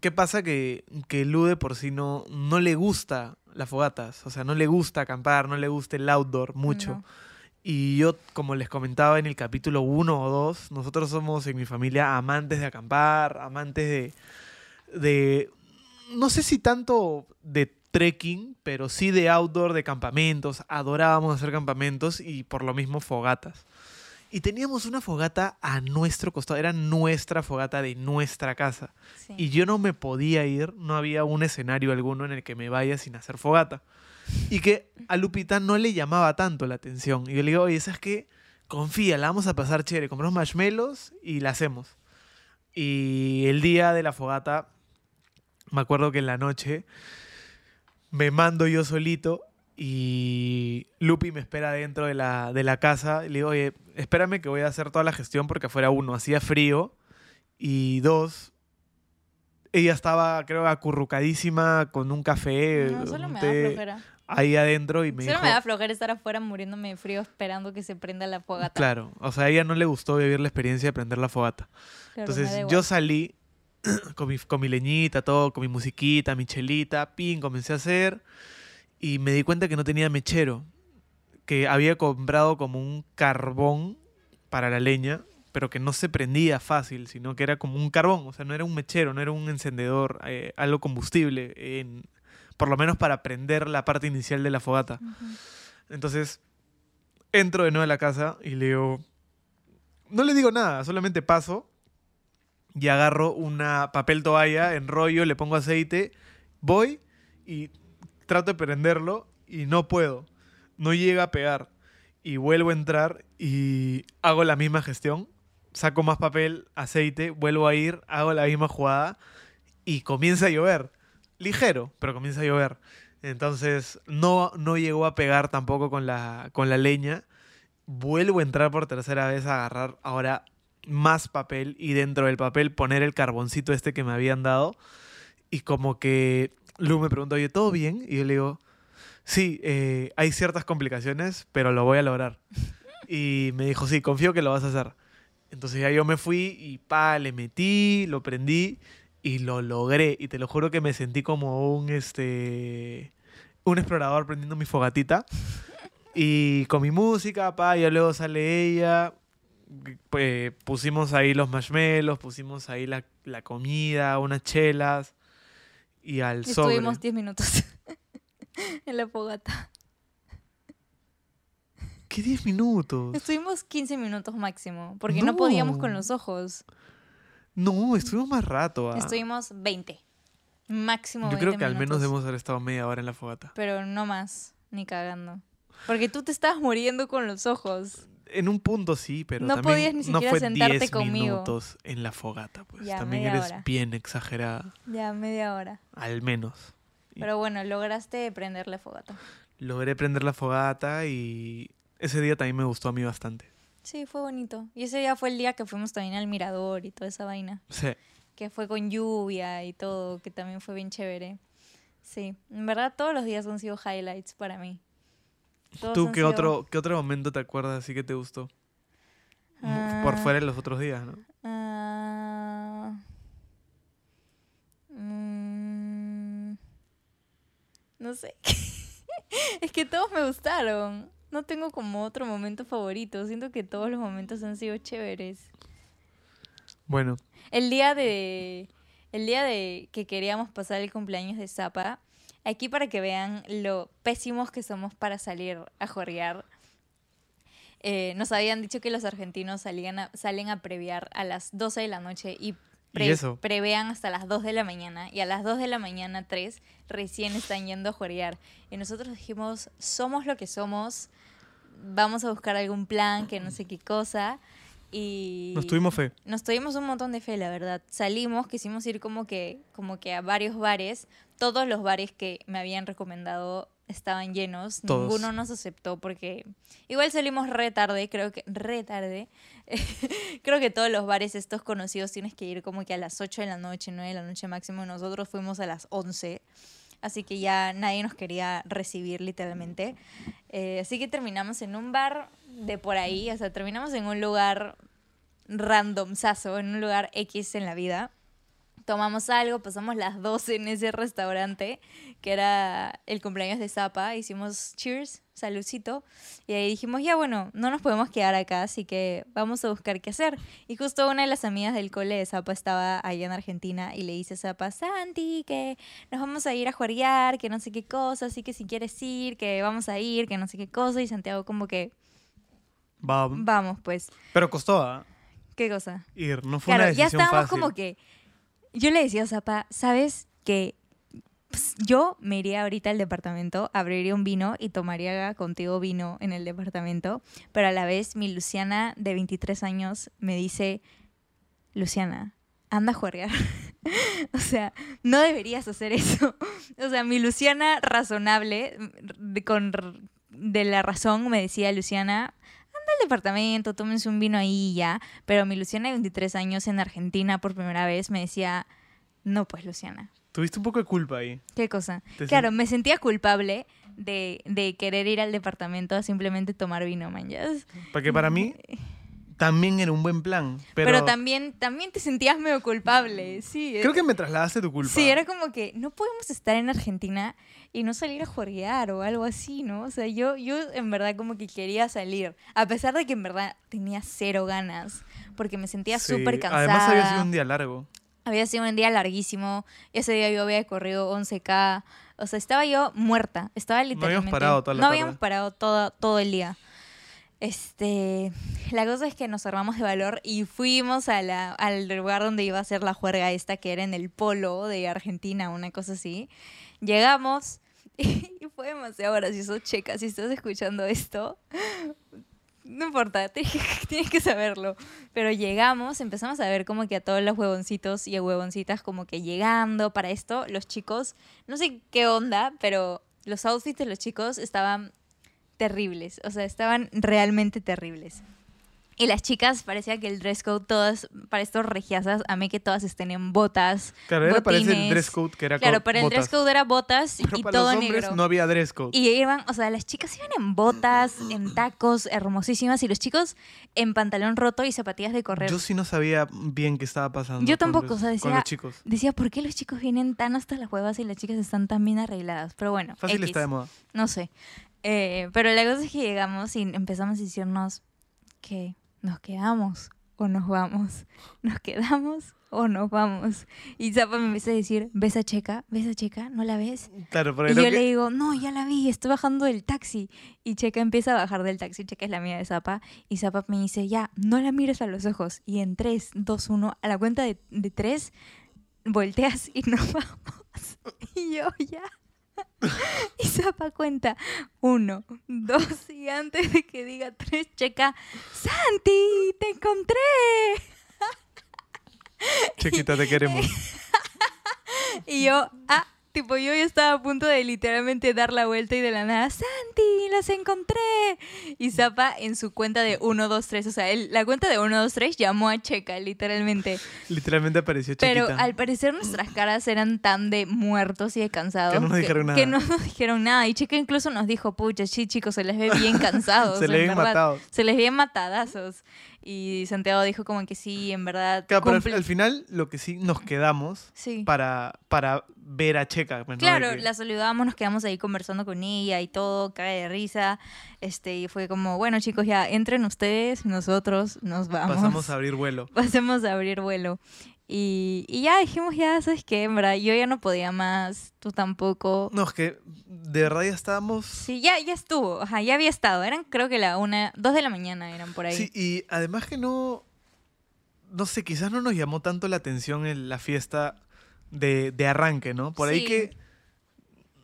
¿qué pasa? Que, que Lu de por sí no, no le gusta las fogatas. O sea, no le gusta acampar, no le gusta el outdoor mucho. No. Y yo, como les comentaba en el capítulo 1 o 2, nosotros somos en mi familia amantes de acampar, amantes de, de, no sé si tanto de trekking, pero sí de outdoor, de campamentos. Adorábamos hacer campamentos y por lo mismo fogatas. Y teníamos una fogata a nuestro costado, era nuestra fogata de nuestra casa. Sí. Y yo no me podía ir, no había un escenario alguno en el que me vaya sin hacer fogata. Y que a Lupita no le llamaba tanto la atención. Y yo le digo, oye, ¿sabes qué? Confía, la vamos a pasar chévere. Compramos marshmallows y la hacemos. Y el día de la fogata, me acuerdo que en la noche me mando yo solito y Lupi me espera dentro de la, de la casa. Y le digo, oye, espérame que voy a hacer toda la gestión porque afuera uno hacía frío y dos, ella estaba, creo, acurrucadísima con un café, No, solo un me da flojera. ahí adentro y me Solo dijo... me da flojera estar afuera muriéndome de frío esperando que se prenda la fogata. Claro, o sea, a ella no le gustó vivir la experiencia de prender la fogata. Claro, Entonces yo salí con mi, con mi leñita, todo, con mi musiquita, mi chelita, pin, comencé a hacer y me di cuenta que no tenía mechero, que había comprado como un carbón para la leña, pero que no se prendía fácil, sino que era como un carbón, o sea, no era un mechero, no era un encendedor, eh, algo combustible, en- por lo menos para prender la parte inicial de la fogata. Entonces, entro de nuevo a la casa y le digo. No le digo nada, solamente paso y agarro una papel toalla, enrollo, le pongo aceite, voy y trato de prenderlo y no puedo. No llega a pegar. Y vuelvo a entrar y hago la misma gestión. Saco más papel, aceite, vuelvo a ir, hago la misma jugada y comienza a llover. Ligero, pero comienza a llover. Entonces no, no llegó a pegar tampoco con la, con la leña. Vuelvo a entrar por tercera vez a agarrar ahora más papel y dentro del papel poner el carboncito este que me habían dado. Y como que Lu me preguntó, oye, ¿todo bien? Y yo le digo, sí, eh, hay ciertas complicaciones, pero lo voy a lograr. Y me dijo, sí, confío que lo vas a hacer. Entonces ya yo me fui y pa, le metí, lo prendí y lo logré. Y te lo juro que me sentí como un, este, un explorador prendiendo mi fogatita. Y con mi música, pa, ya luego sale ella. Pues pusimos ahí los marshmallows, pusimos ahí la, la comida, unas chelas. Y al sobre. Estuvimos 10 minutos. en la fogata. ¿Qué 10 minutos? Estuvimos 15 minutos máximo, porque no, podíamos con No. los ojos. No, estuvimos más rato. ah. Estuvimos 20. Máximo Yo 20 creo que al menos debemos haber estado media hora en la fogata. Pero no más, ni cagando. Porque tú te estabas muriendo con los ojos. En un punto sí, pero No también podías ni no siquiera fue sentarte 10 conmigo. minutos en la fogata. Pues Ya, también eres hora. bien exagerada. Ya, media hora. Al menos. Pero bueno, lograste prender la fogata. Logré prender la fogata y ese día también me gustó a mí bastante. Sí, fue bonito. Y ese día fue el día que fuimos también al mirador y toda esa vaina. Sí. Que fue con lluvia y todo, que también fue bien chévere. Sí, en verdad todos los días han sido highlights para mí. Todos ¿Tú qué sido- otro, qué otro momento te acuerdas así que te gustó? Por Ah. fuera de los otros días, ¿no? Ah, mm, no sé. es que todos me gustaron. No tengo como otro momento favorito. Siento que todos los momentos han sido chéveres. Bueno, El día de. El día de que queríamos pasar el cumpleaños de Zapa, aquí para que vean lo pésimos que somos para salir a jorrear. eh, nos habían dicho que los argentinos salían a- salen a previar a las 12 de la noche y, pre- ¿Y eso? prevean hasta las 2 de la mañana. Y a las 2 de la mañana, 3, recién están yendo a jorrear. Y nosotros dijimos, somos lo que somos, vamos a buscar algún plan, que no sé qué cosa. Y nos tuvimos fe. nos tuvimos un montón de fe, la verdad. Salimos, quisimos ir como que, como que a varios bares. Todos los bares que me habían recomendado estaban llenos. Todos. Ninguno nos aceptó porque igual salimos re tarde, creo que re tarde. creo que todos los bares estos conocidos tienes que ir como que a las 8 de la noche, 9 de la noche máximo. Nosotros fuimos a las 11. Así que ya nadie nos quería recibir literalmente. Eh, así que terminamos en un bar de por ahí, o sea, terminamos en un lugar randomzazo, en un lugar X en la vida. Tomamos algo, pasamos las 12 en ese restaurante, que era el cumpleaños de Zapa. Hicimos cheers, saludcito. Y ahí dijimos, ya bueno, no nos podemos quedar acá, así que vamos a buscar qué hacer. Y justo una de las amigas del cole de Zapa estaba allá en Argentina y le dice a Zapa, Santi, que nos vamos a ir a jugar, que no sé qué cosa, así que si quieres ir, que vamos a ir, que no sé qué cosa. Y Santiago como que, Va- vamos pues, Pero costó ¿ah? ¿qué cosa? ir, no fue Claro, una ya estábamos fácil. como que. Yo le decía a Zapa, ¿sabes que pues, yo me iría ahorita al departamento, abriría un vino y tomaría contigo vino en el departamento? Pero a la vez, mi Luciana de 23 años me dice: Luciana, anda a jugar. o sea, no deberías hacer eso. o sea, mi Luciana razonable, con, de la razón, me decía Luciana, al departamento, tómense un vino ahí y ya. Pero mi Luciana de 23 años en Argentina por primera vez me decía, no pues Luciana. Tuviste un poco de culpa ahí. ¿Qué cosa? Claro, me sentía culpable de, de querer ir al departamento a simplemente tomar vino, man. Porque para mí también era un buen plan. Pero, Pero, también, también te sentías medio culpable, sí. creo que me trasladaste tu culpa. Sí, era como que no podemos estar en Argentina y no salir a jugar o algo así, ¿no? O sea, yo, yo en verdad como que quería salir, a pesar de que en verdad tenía cero ganas, porque me sentía Sí, súper cansada. Además había sido un día largo. Había sido un día larguísimo, ese día yo había corrido 11K, o sea, estaba yo muerta, estaba literalmente... parado toda la No tarde. habíamos parado todo, todo el día. Este, la cosa es que nos armamos de valor y fuimos a la, al lugar donde iba a ser la juerga esta, que era en el polo de Argentina, una cosa así. Llegamos y fue demasiado gracioso, checa, si estás escuchando esto, no importa, tienes que, saberlo. Pero llegamos, empezamos a ver como que a todos los huevoncitos y a huevoncitas como que llegando para esto, los chicos, no sé qué onda, pero los outfits de los chicos estaban terribles, o sea, estaban realmente terribles. Y las chicas parecía que el dress code todas, para estos regiazas, a mí que todas estén en botas. Claro, era parece el botines. dress code que era Claro, con para el botas. dress code era botas Pero y para todo los hombres negro. no había dress code. Y iban, o sea, las chicas iban en botas, en tacos, hermosísimas, y los chicos en pantalón roto y zapatillas de correr. Yo sí no sabía bien qué estaba pasando. Yo con tampoco, los- o sea, Con decía- los chicos. Decía, ¿por qué los chicos vienen tan hasta las huevas y las chicas están tan bien arregladas? Pero bueno, Fácil X. está de moda. No sé. Eh, pero la cosa es que llegamos y empezamos a decirnos que nos quedamos o nos vamos. Nos quedamos o nos vamos. Y Zapa me empieza a decir, ¿ves a Checa? ¿Ves a Checa? ¿No la ves? Claro, porque Y yo que- le digo, no, ya la vi, estoy bajando del taxi. Y Checa empieza a bajar del taxi, Checa es la mía de Zapa. Y Zapa me dice, ya, no la mires a los ojos. Y en 3, 2, 1, a la cuenta de, de 3, volteas y nos vamos. Y yo, ya. Y Zapa cuenta, uno, dos, y antes de que diga tres, Checa, Santi, te encontré. Chequita, te queremos. Y yo, ah, tipo, yo ya estaba a punto de literalmente dar la vuelta y de la nada, Santi, los encontré. Y Zapa en su cuenta de 1, 2, 3, o sea, él, la cuenta de 1, 2, 3 llamó a Checa, literalmente. Literalmente apareció Pero Chequita. al parecer nuestras caras eran tan de muertos y de cansados Que no nos dijeron nada. que no nos dijeron nada. Y Checa incluso nos dijo, pucha, sí, chicos, se les ve bien cansados. Se en le ven verdad. matados. Se les ve matadazos. Y Santiago dijo como que sí, en verdad. Claro, pero al, al final lo que sí nos quedamos Sí. para, para ver a Checa. pues. Claro, la saludamos, nos quedamos ahí conversando con ella y todo, cae de risa. Este, y fue como, bueno, chicos, ya entren ustedes, nosotros nos vamos. Pasamos a abrir vuelo. Pasemos a abrir vuelo. Y, y ya dijimos, ya, ¿sabes qué? En verdad, yo ya no podía más, tú tampoco. No, es que de verdad ya estábamos... Sí, ya, ya estuvo, ajá, ya había estado. Eran creo que la una, dos de la mañana eran por ahí. Sí, y además que no... No sé, quizás no nos llamó tanto la atención en la fiesta de, de arranque, ¿no? Por ahí que...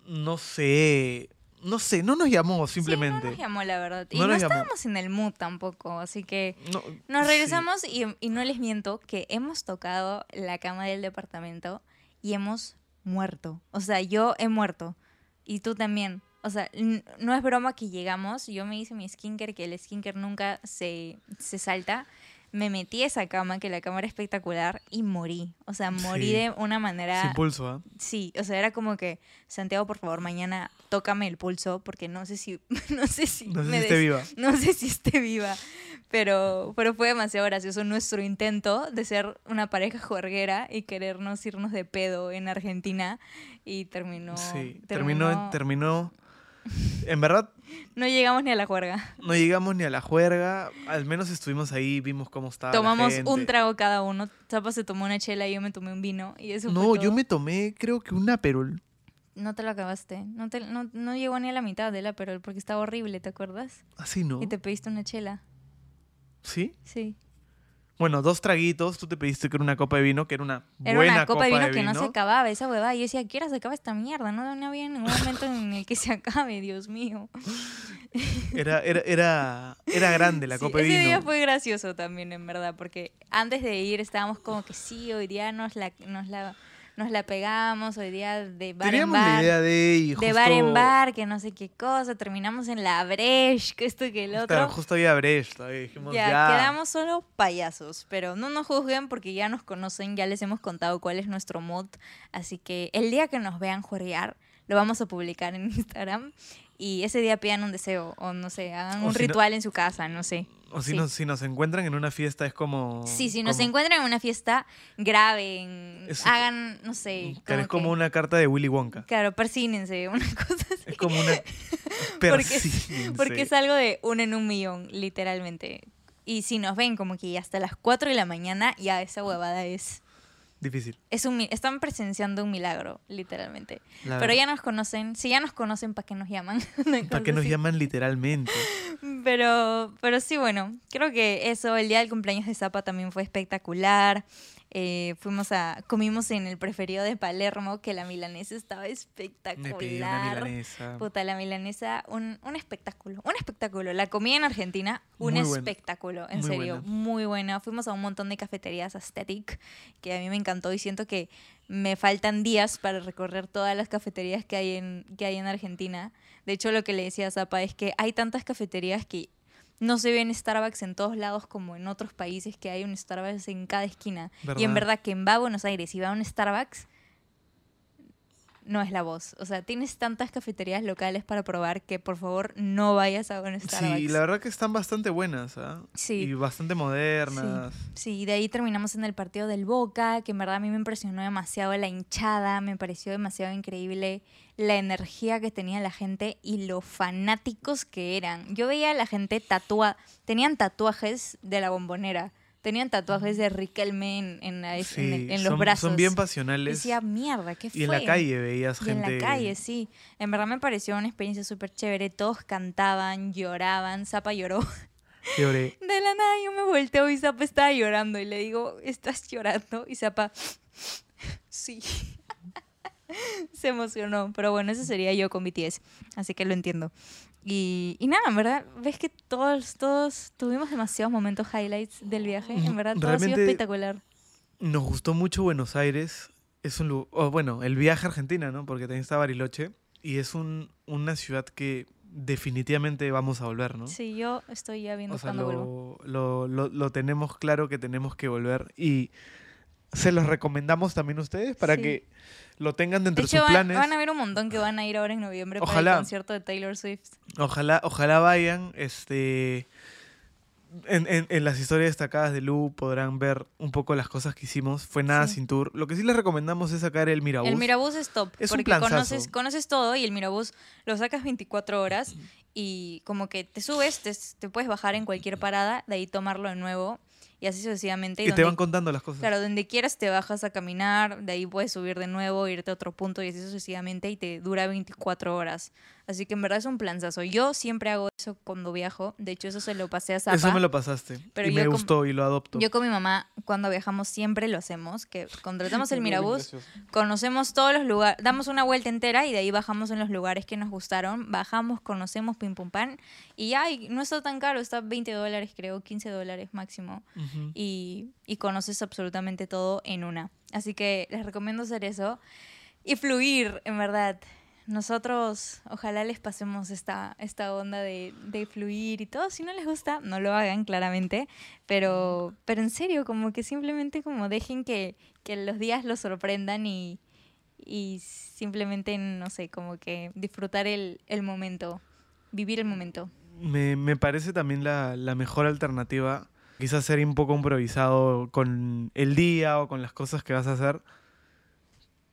No sé... No sé, no nos llamó Sí, simplemente. no nos llamó, la verdad. Y No no, nos llamó. estábamos en el mood tampoco, así que... No, Nos sí. regresamos y, y no les miento que hemos tocado la cama del departamento y hemos muerto. O sea, yo he muerto y tú también. O sea, no es broma que llegamos, yo me hice mi skinker, que el skinker nunca se, se salta. Me metí a esa cama, que la cama era espectacular, y morí. O sea, morí Sí. de una manera... Sin pulso, ¿ah? Sí, o sea, era como que, Santiago, por favor, mañana tócame el pulso, porque no sé si, no sé si, No sé me si esté viva. no sé si esté viva, pero, pero fue demasiado gracioso nuestro intento de ser una pareja juerguera y querernos irnos de pedo en Argentina y terminó, sí, terminó, terminó... En verdad, no llegamos ni a la juerga. no llegamos ni a la juerga. Al menos estuvimos ahí, vimos cómo estaba la Tomamos un trago cada uno, Zapa se tomó una chela y yo me tomé un vino y eso No, fue yo me tomé, creo que una perol. No te lo acabaste, no, te, no, no llegó ni a la mitad de la pero porque estaba horrible, ¿te acuerdas? Así no. Y te pediste una chela, ¿Sí? sí. Bueno, dos traguitos. Tú te pediste que era una copa de vino, que era una Era buena una copa de vino que no se vino. acababa, esa huevada. Y yo decía, ¿a qué hora se acaba esta mierda? No, no había ningún momento en el que se acabe, Dios mío. Era, era, era, era grande la Sí, copa de ese día vino. fue gracioso también, en verdad, porque antes de ir estábamos como que sí, hoy día nos la, nos la, nos la pegamos, hoy día de bar Teníamos en bar. la idea de y de bar en bar, que no sé qué cosa, terminamos en la breche, que esto que el otro. Claro, justo había Brecht. todavía dijimos, Ya, ya. quedamos solo payasos, pero no nos juzguen porque ya nos conocen, ya les hemos contado cuál es nuestro mood, así que el día que nos vean juerguear, lo vamos a publicar en Instagram y ese día pidan un deseo o no sé, hagan O un si no- ritual en su casa, no sé. O si, Sí. nos, si nos encuentran en una fiesta es como... Sí, si nos como- encuentran en una fiesta, graben, Es- hagan, no sé. Claro, es como como una carta de Willy Wonka. Claro, persínense, una cosa así. Es como una... Persínense. porque es algo de uno en un millón, literalmente. Y si nos ven como que hasta las 4 de la mañana, ya esa huevada es... Difícil. es un, están presenciando un milagro, literalmente. la Pero verdad. ya nos conocen. Si ya nos conocen, ¿para qué nos llaman? ¿Para qué nos así. llaman literalmente? Pero, pero sí, bueno, creo que eso, el día del cumpleaños de Zapa también fue espectacular. Eh, fuimos a, comimos en el preferido de Palermo, que la milanesa estaba Me espectacular. pedí una milanesa. Puta, la milanesa, un, un espectáculo, un espectáculo. La comida en Argentina, un Muy buena. espectáculo, en Muy serio, buena. muy buena. Fuimos a un montón de cafeterías aesthetic, que a mí me encantó y siento que me faltan días para recorrer todas las cafeterías que hay en, que hay en Argentina. De hecho, lo que le decía a Zapa es que hay tantas cafeterías que no se ven Starbucks en todos lados como en otros países que hay un Starbucks en cada esquina. Y en ¿Verdad? verdad que en va a Buenos Aires y va a un Starbucks, no es la voz. O sea, tienes tantas cafeterías locales para probar que por favor no vayas a un Starbucks. Sí, la verdad que están bastante buenas, ¿ah? Sí. Y bastante modernas. Sí, de ahí terminamos en el partido del Boca, que en verdad a mí me impresionó demasiado la hinchada, me pareció demasiado increíble la energía que tenía la gente y lo fanáticos que eran. Yo veía a la gente tatuada, tenían tatuajes de la bombonera, tenían tatuajes de Riquelme en, en, la- en- Sí, en los son, brazos. son bien Y pasionales. decía, mierda, ¿qué fue? Y en la calle veías Y gente. en la calle, sí. En verdad me pareció una experiencia súper chévere. Todos cantaban, lloraban. Zapa lloró. lloré. De la nada yo me volteo y Zapa estaba llorando. Y le digo, ¿estás llorando? Y Zapa, sí. Se emocionó. Pero bueno, ese sería yo con BTS. Así que lo entiendo. Y, y nada, en verdad, ves que todos, todos tuvimos demasiados momentos highlights del viaje. En verdad, todo ha sido espectacular. Nos gustó mucho Buenos Aires. Es un lu- o bueno, el viaje a Argentina, ¿no? Porque también está Bariloche. Y es un, una ciudad que definitivamente vamos a volver, ¿no? Sí, yo estoy ya viendo O sea, cuándo vuelvo. lo, lo, lo- lo tenemos claro que tenemos que volver. Y se los recomendamos también a ustedes para Sí. que lo tengan De dentro de hecho, sus planes. van a haber un montón que van a ir ahora en noviembre para Ojalá. el concierto de Taylor Swift. Ojalá, ojalá vayan. Este. En, en- en las historias destacadas de Lu podrán ver un poco las cosas que hicimos. Fue nada Sí. sin tour. Lo que sí les recomendamos es sacar el Mirabús. El Mirabús es top, Es porque conoces, conoces todo y el Mirabús lo sacas 24 horas y como que te subes, te, te puedes bajar en cualquier parada, de ahí tomarlo de nuevo y así sucesivamente. y te donde- van contando las cosas. Claro, donde quieras te bajas a caminar, de ahí puedes subir de nuevo, irte a otro punto y así sucesivamente y te dura 24 horas. Así que en verdad es un planzazo. Yo siempre hago eso cuando viajo. De hecho, eso se lo pasé a Zapa. Eso me lo pasaste. Pero y me gustó y lo adopto. Yo con mi mamá, cuando viajamos, siempre lo hacemos, que contratamos el Mirabús, conocemos todos los lugares, damos una vuelta entera y de ahí bajamos en los lugares que nos gustaron, bajamos, conocemos pim pum pan y ya, y no está tan caro, está 20 dólares creo, 15 dólares máximo y, y conoces absolutamente todo en una. Así que les recomiendo hacer eso y fluir, en verdad. Nosotros, ojalá les pasemos esta, esta onda de, de fluir y todo. Si no les gusta, no lo hagan, claramente. Pero, pero en serio, como que simplemente como dejen que, que los días los sorprendan y, y simplemente, no sé, como que disfrutar el, el momento, vivir el momento. Me, me parece también la, la mejor alternativa. Quizás ser un poco improvisado con el día o con las cosas que vas a hacer.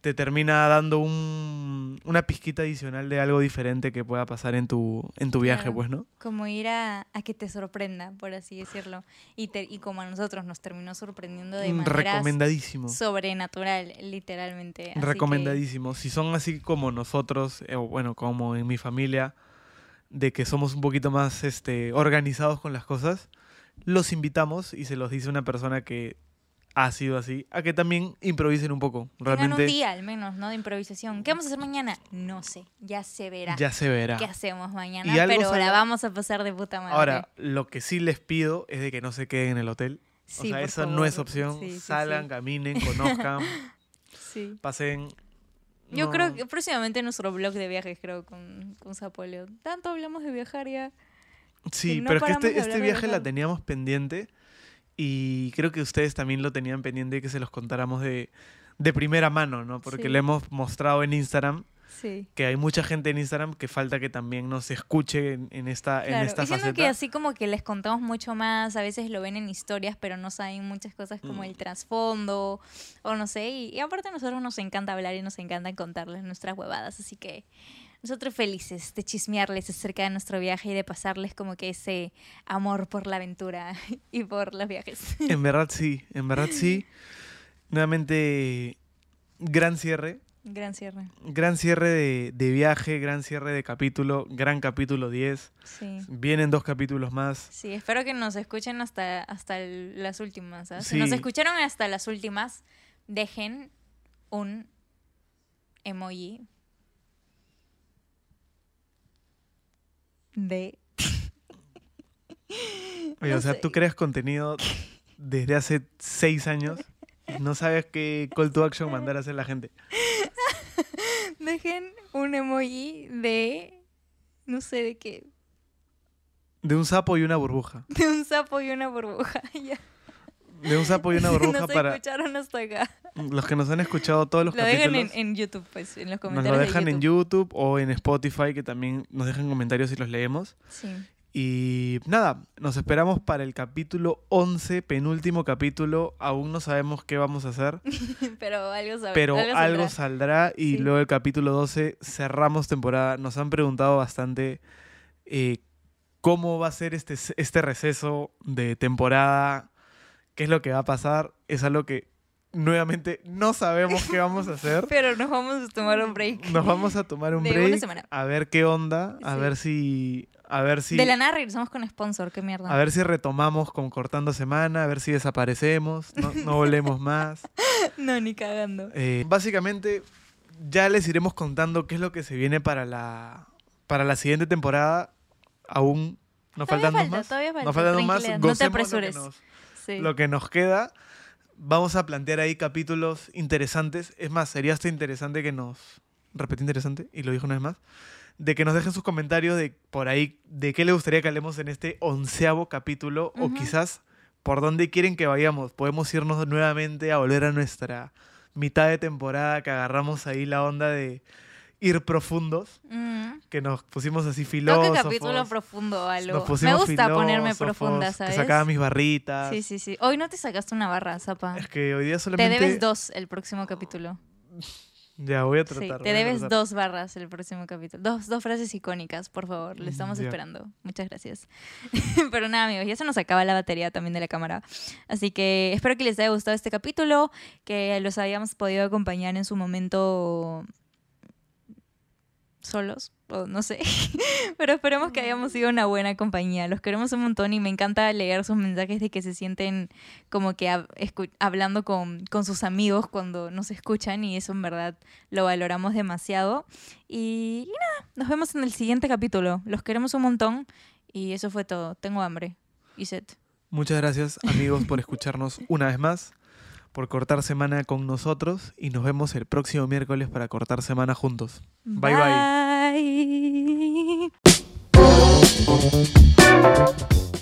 Te termina dando un, una pizquita adicional de algo diferente que pueda pasar en tu, en tu viaje, Claro. pues, ¿no? Como ir a, a que te sorprenda, por así decirlo. Y, te- y como a nosotros nos terminó sorprendiendo de maneras Recomendadísimo. sobrenatural, literalmente. Así que- Recomendadísimo. Si son así como nosotros, eh, o bueno, como en mi familia, de que somos un poquito más este, organizados con las cosas, los invitamos y se los dice una persona que ha sido así, a que también improvisen un poco. Tengan un Realmente día al menos, ¿no? De improvisación. ¿Qué vamos a hacer mañana? No sé, ya se verá. ya se verá. ¿Qué hacemos mañana? Y Pero la sale- vamos a pasar de puta madre. Ahora, lo que sí les pido es de que no se queden en el hotel. Sí, o sea, eso no es opción. Sí, sí, Salgan, caminen, conozcan, Sí. pasen. Yo creo que próximamente nuestro blog de viajes, creo, con, con Zapolio. Tanto hablamos de viajar ya. Sí, no pero es que este, este viaje la teníamos pendiente y creo que ustedes también lo tenían pendiente que se los contáramos de, de primera mano, ¿no? Porque Sí. le hemos mostrado en Instagram Sí. que hay mucha gente en Instagram que falta que también nos escuche en, en esta, en Claro, esta y siento faceta. que así como que les contamos mucho más, a veces lo ven en historias, pero no saben muchas cosas como Mm. el trasfondo, o no sé, y, y aparte a nosotros nos encanta hablar y nos encanta contarles nuestras huevadas, así que nosotros felices de chismearles acerca de nuestro viaje y de pasarles como que ese amor por la aventura y por los viajes. En verdad sí, en verdad sí. Nuevamente, gran cierre. Gran cierre. Gran cierre de, de viaje, gran cierre de capítulo, gran capítulo 10. Sí. Vienen dos capítulos más. Sí, espero que nos escuchen hasta, hasta el- las últimas. ¿ah? Si nos escucharon hasta las últimas, dejen un emoji de... Oye, No o sea, sé. tú creas contenido desde hace seis años y no sabes qué call to action mandar a hacer la gente. Dejen un emoji de... No sé de qué. De un sapo y una burbuja. De un sapo y una burbuja. ya. De un sapo y una burbuja nos para escucharon hasta acá. los que nos han escuchado todos los Lo dejan capítulos. en, en YouTube, pues, en los Nos comentarios lo dejan de en YouTube. YouTube o en Spotify, que también nos dejan comentarios y los leemos. Sí. Y nada, nos esperamos para el capítulo 11, penúltimo capítulo. Aún no sabemos qué vamos a hacer, Pero algo sabe- pero algo algo, saldrá. saldrá y Sí. luego el capítulo 12 cerramos temporada. Nos han preguntado bastante eh, cómo va a ser este, este receso de temporada, qué es lo que va a pasar. Es algo que nuevamente no sabemos qué vamos a hacer. Pero nos vamos a tomar un break. Nos vamos a tomar un De una break. semana. A ver qué onda. A Sí. ver si. A ver si. De la nada regresamos con sponsor, qué mierda. A ver si retomamos con cortando semana, a ver si desaparecemos, no, no volvemos más. No, ni cagando. Eh, básicamente, ya les iremos contando qué es lo que se viene para la, para la siguiente temporada. Aún no Todavía faltan falta, más. todavía falta, No faltan más. no te Gocemos lo que apresures. nos- Sí. lo que nos queda. Vamos a plantear ahí capítulos interesantes. Es más, sería hasta interesante que nos. Repetí interesante, y lo dijo una vez más. De que nos dejen sus comentarios de por ahí, de qué les gustaría que hablemos en este onceavo capítulo, o quizás por dónde quieren que vayamos. Podemos irnos nuevamente a volver a nuestra mitad de temporada, que agarramos ahí la onda de ir profundos, Mm. que nos pusimos así filósofos. capítulo profundo, algo. Me gusta ponerme profunda, ¿sabes? sacaba mis barritas. Sí, sí, sí. Hoy no te sacaste una barra, Zapa. Es que hoy día Te solamente... debes dos el próximo capítulo. Ya, voy a Sí, tratar. te voy a debes tratar. dos barras el próximo capítulo. Dos, dos frases icónicas, por favor. Le estamos esperando. Muchas gracias. Pero nada, amigos, ya se nos acaba la batería también de la cámara. Así que espero que les haya gustado este capítulo, que los hayamos podido acompañar en su momento solos, o no sé. Pero esperemos que hayamos sido una buena compañía. Los queremos un montón y me encanta leer sus mensajes de que se sienten como que hab- hablando con, con sus amigos cuando nos escuchan y eso en verdad lo valoramos demasiado. Y, y nada, nos vemos en el siguiente capítulo. Los queremos un montón y eso fue todo. Tengo hambre y sed. Muchas gracias, amigos, por escucharnos una vez más, por cortar semana con nosotros y nos vemos el próximo miércoles para cortar semana juntos. Bye bye.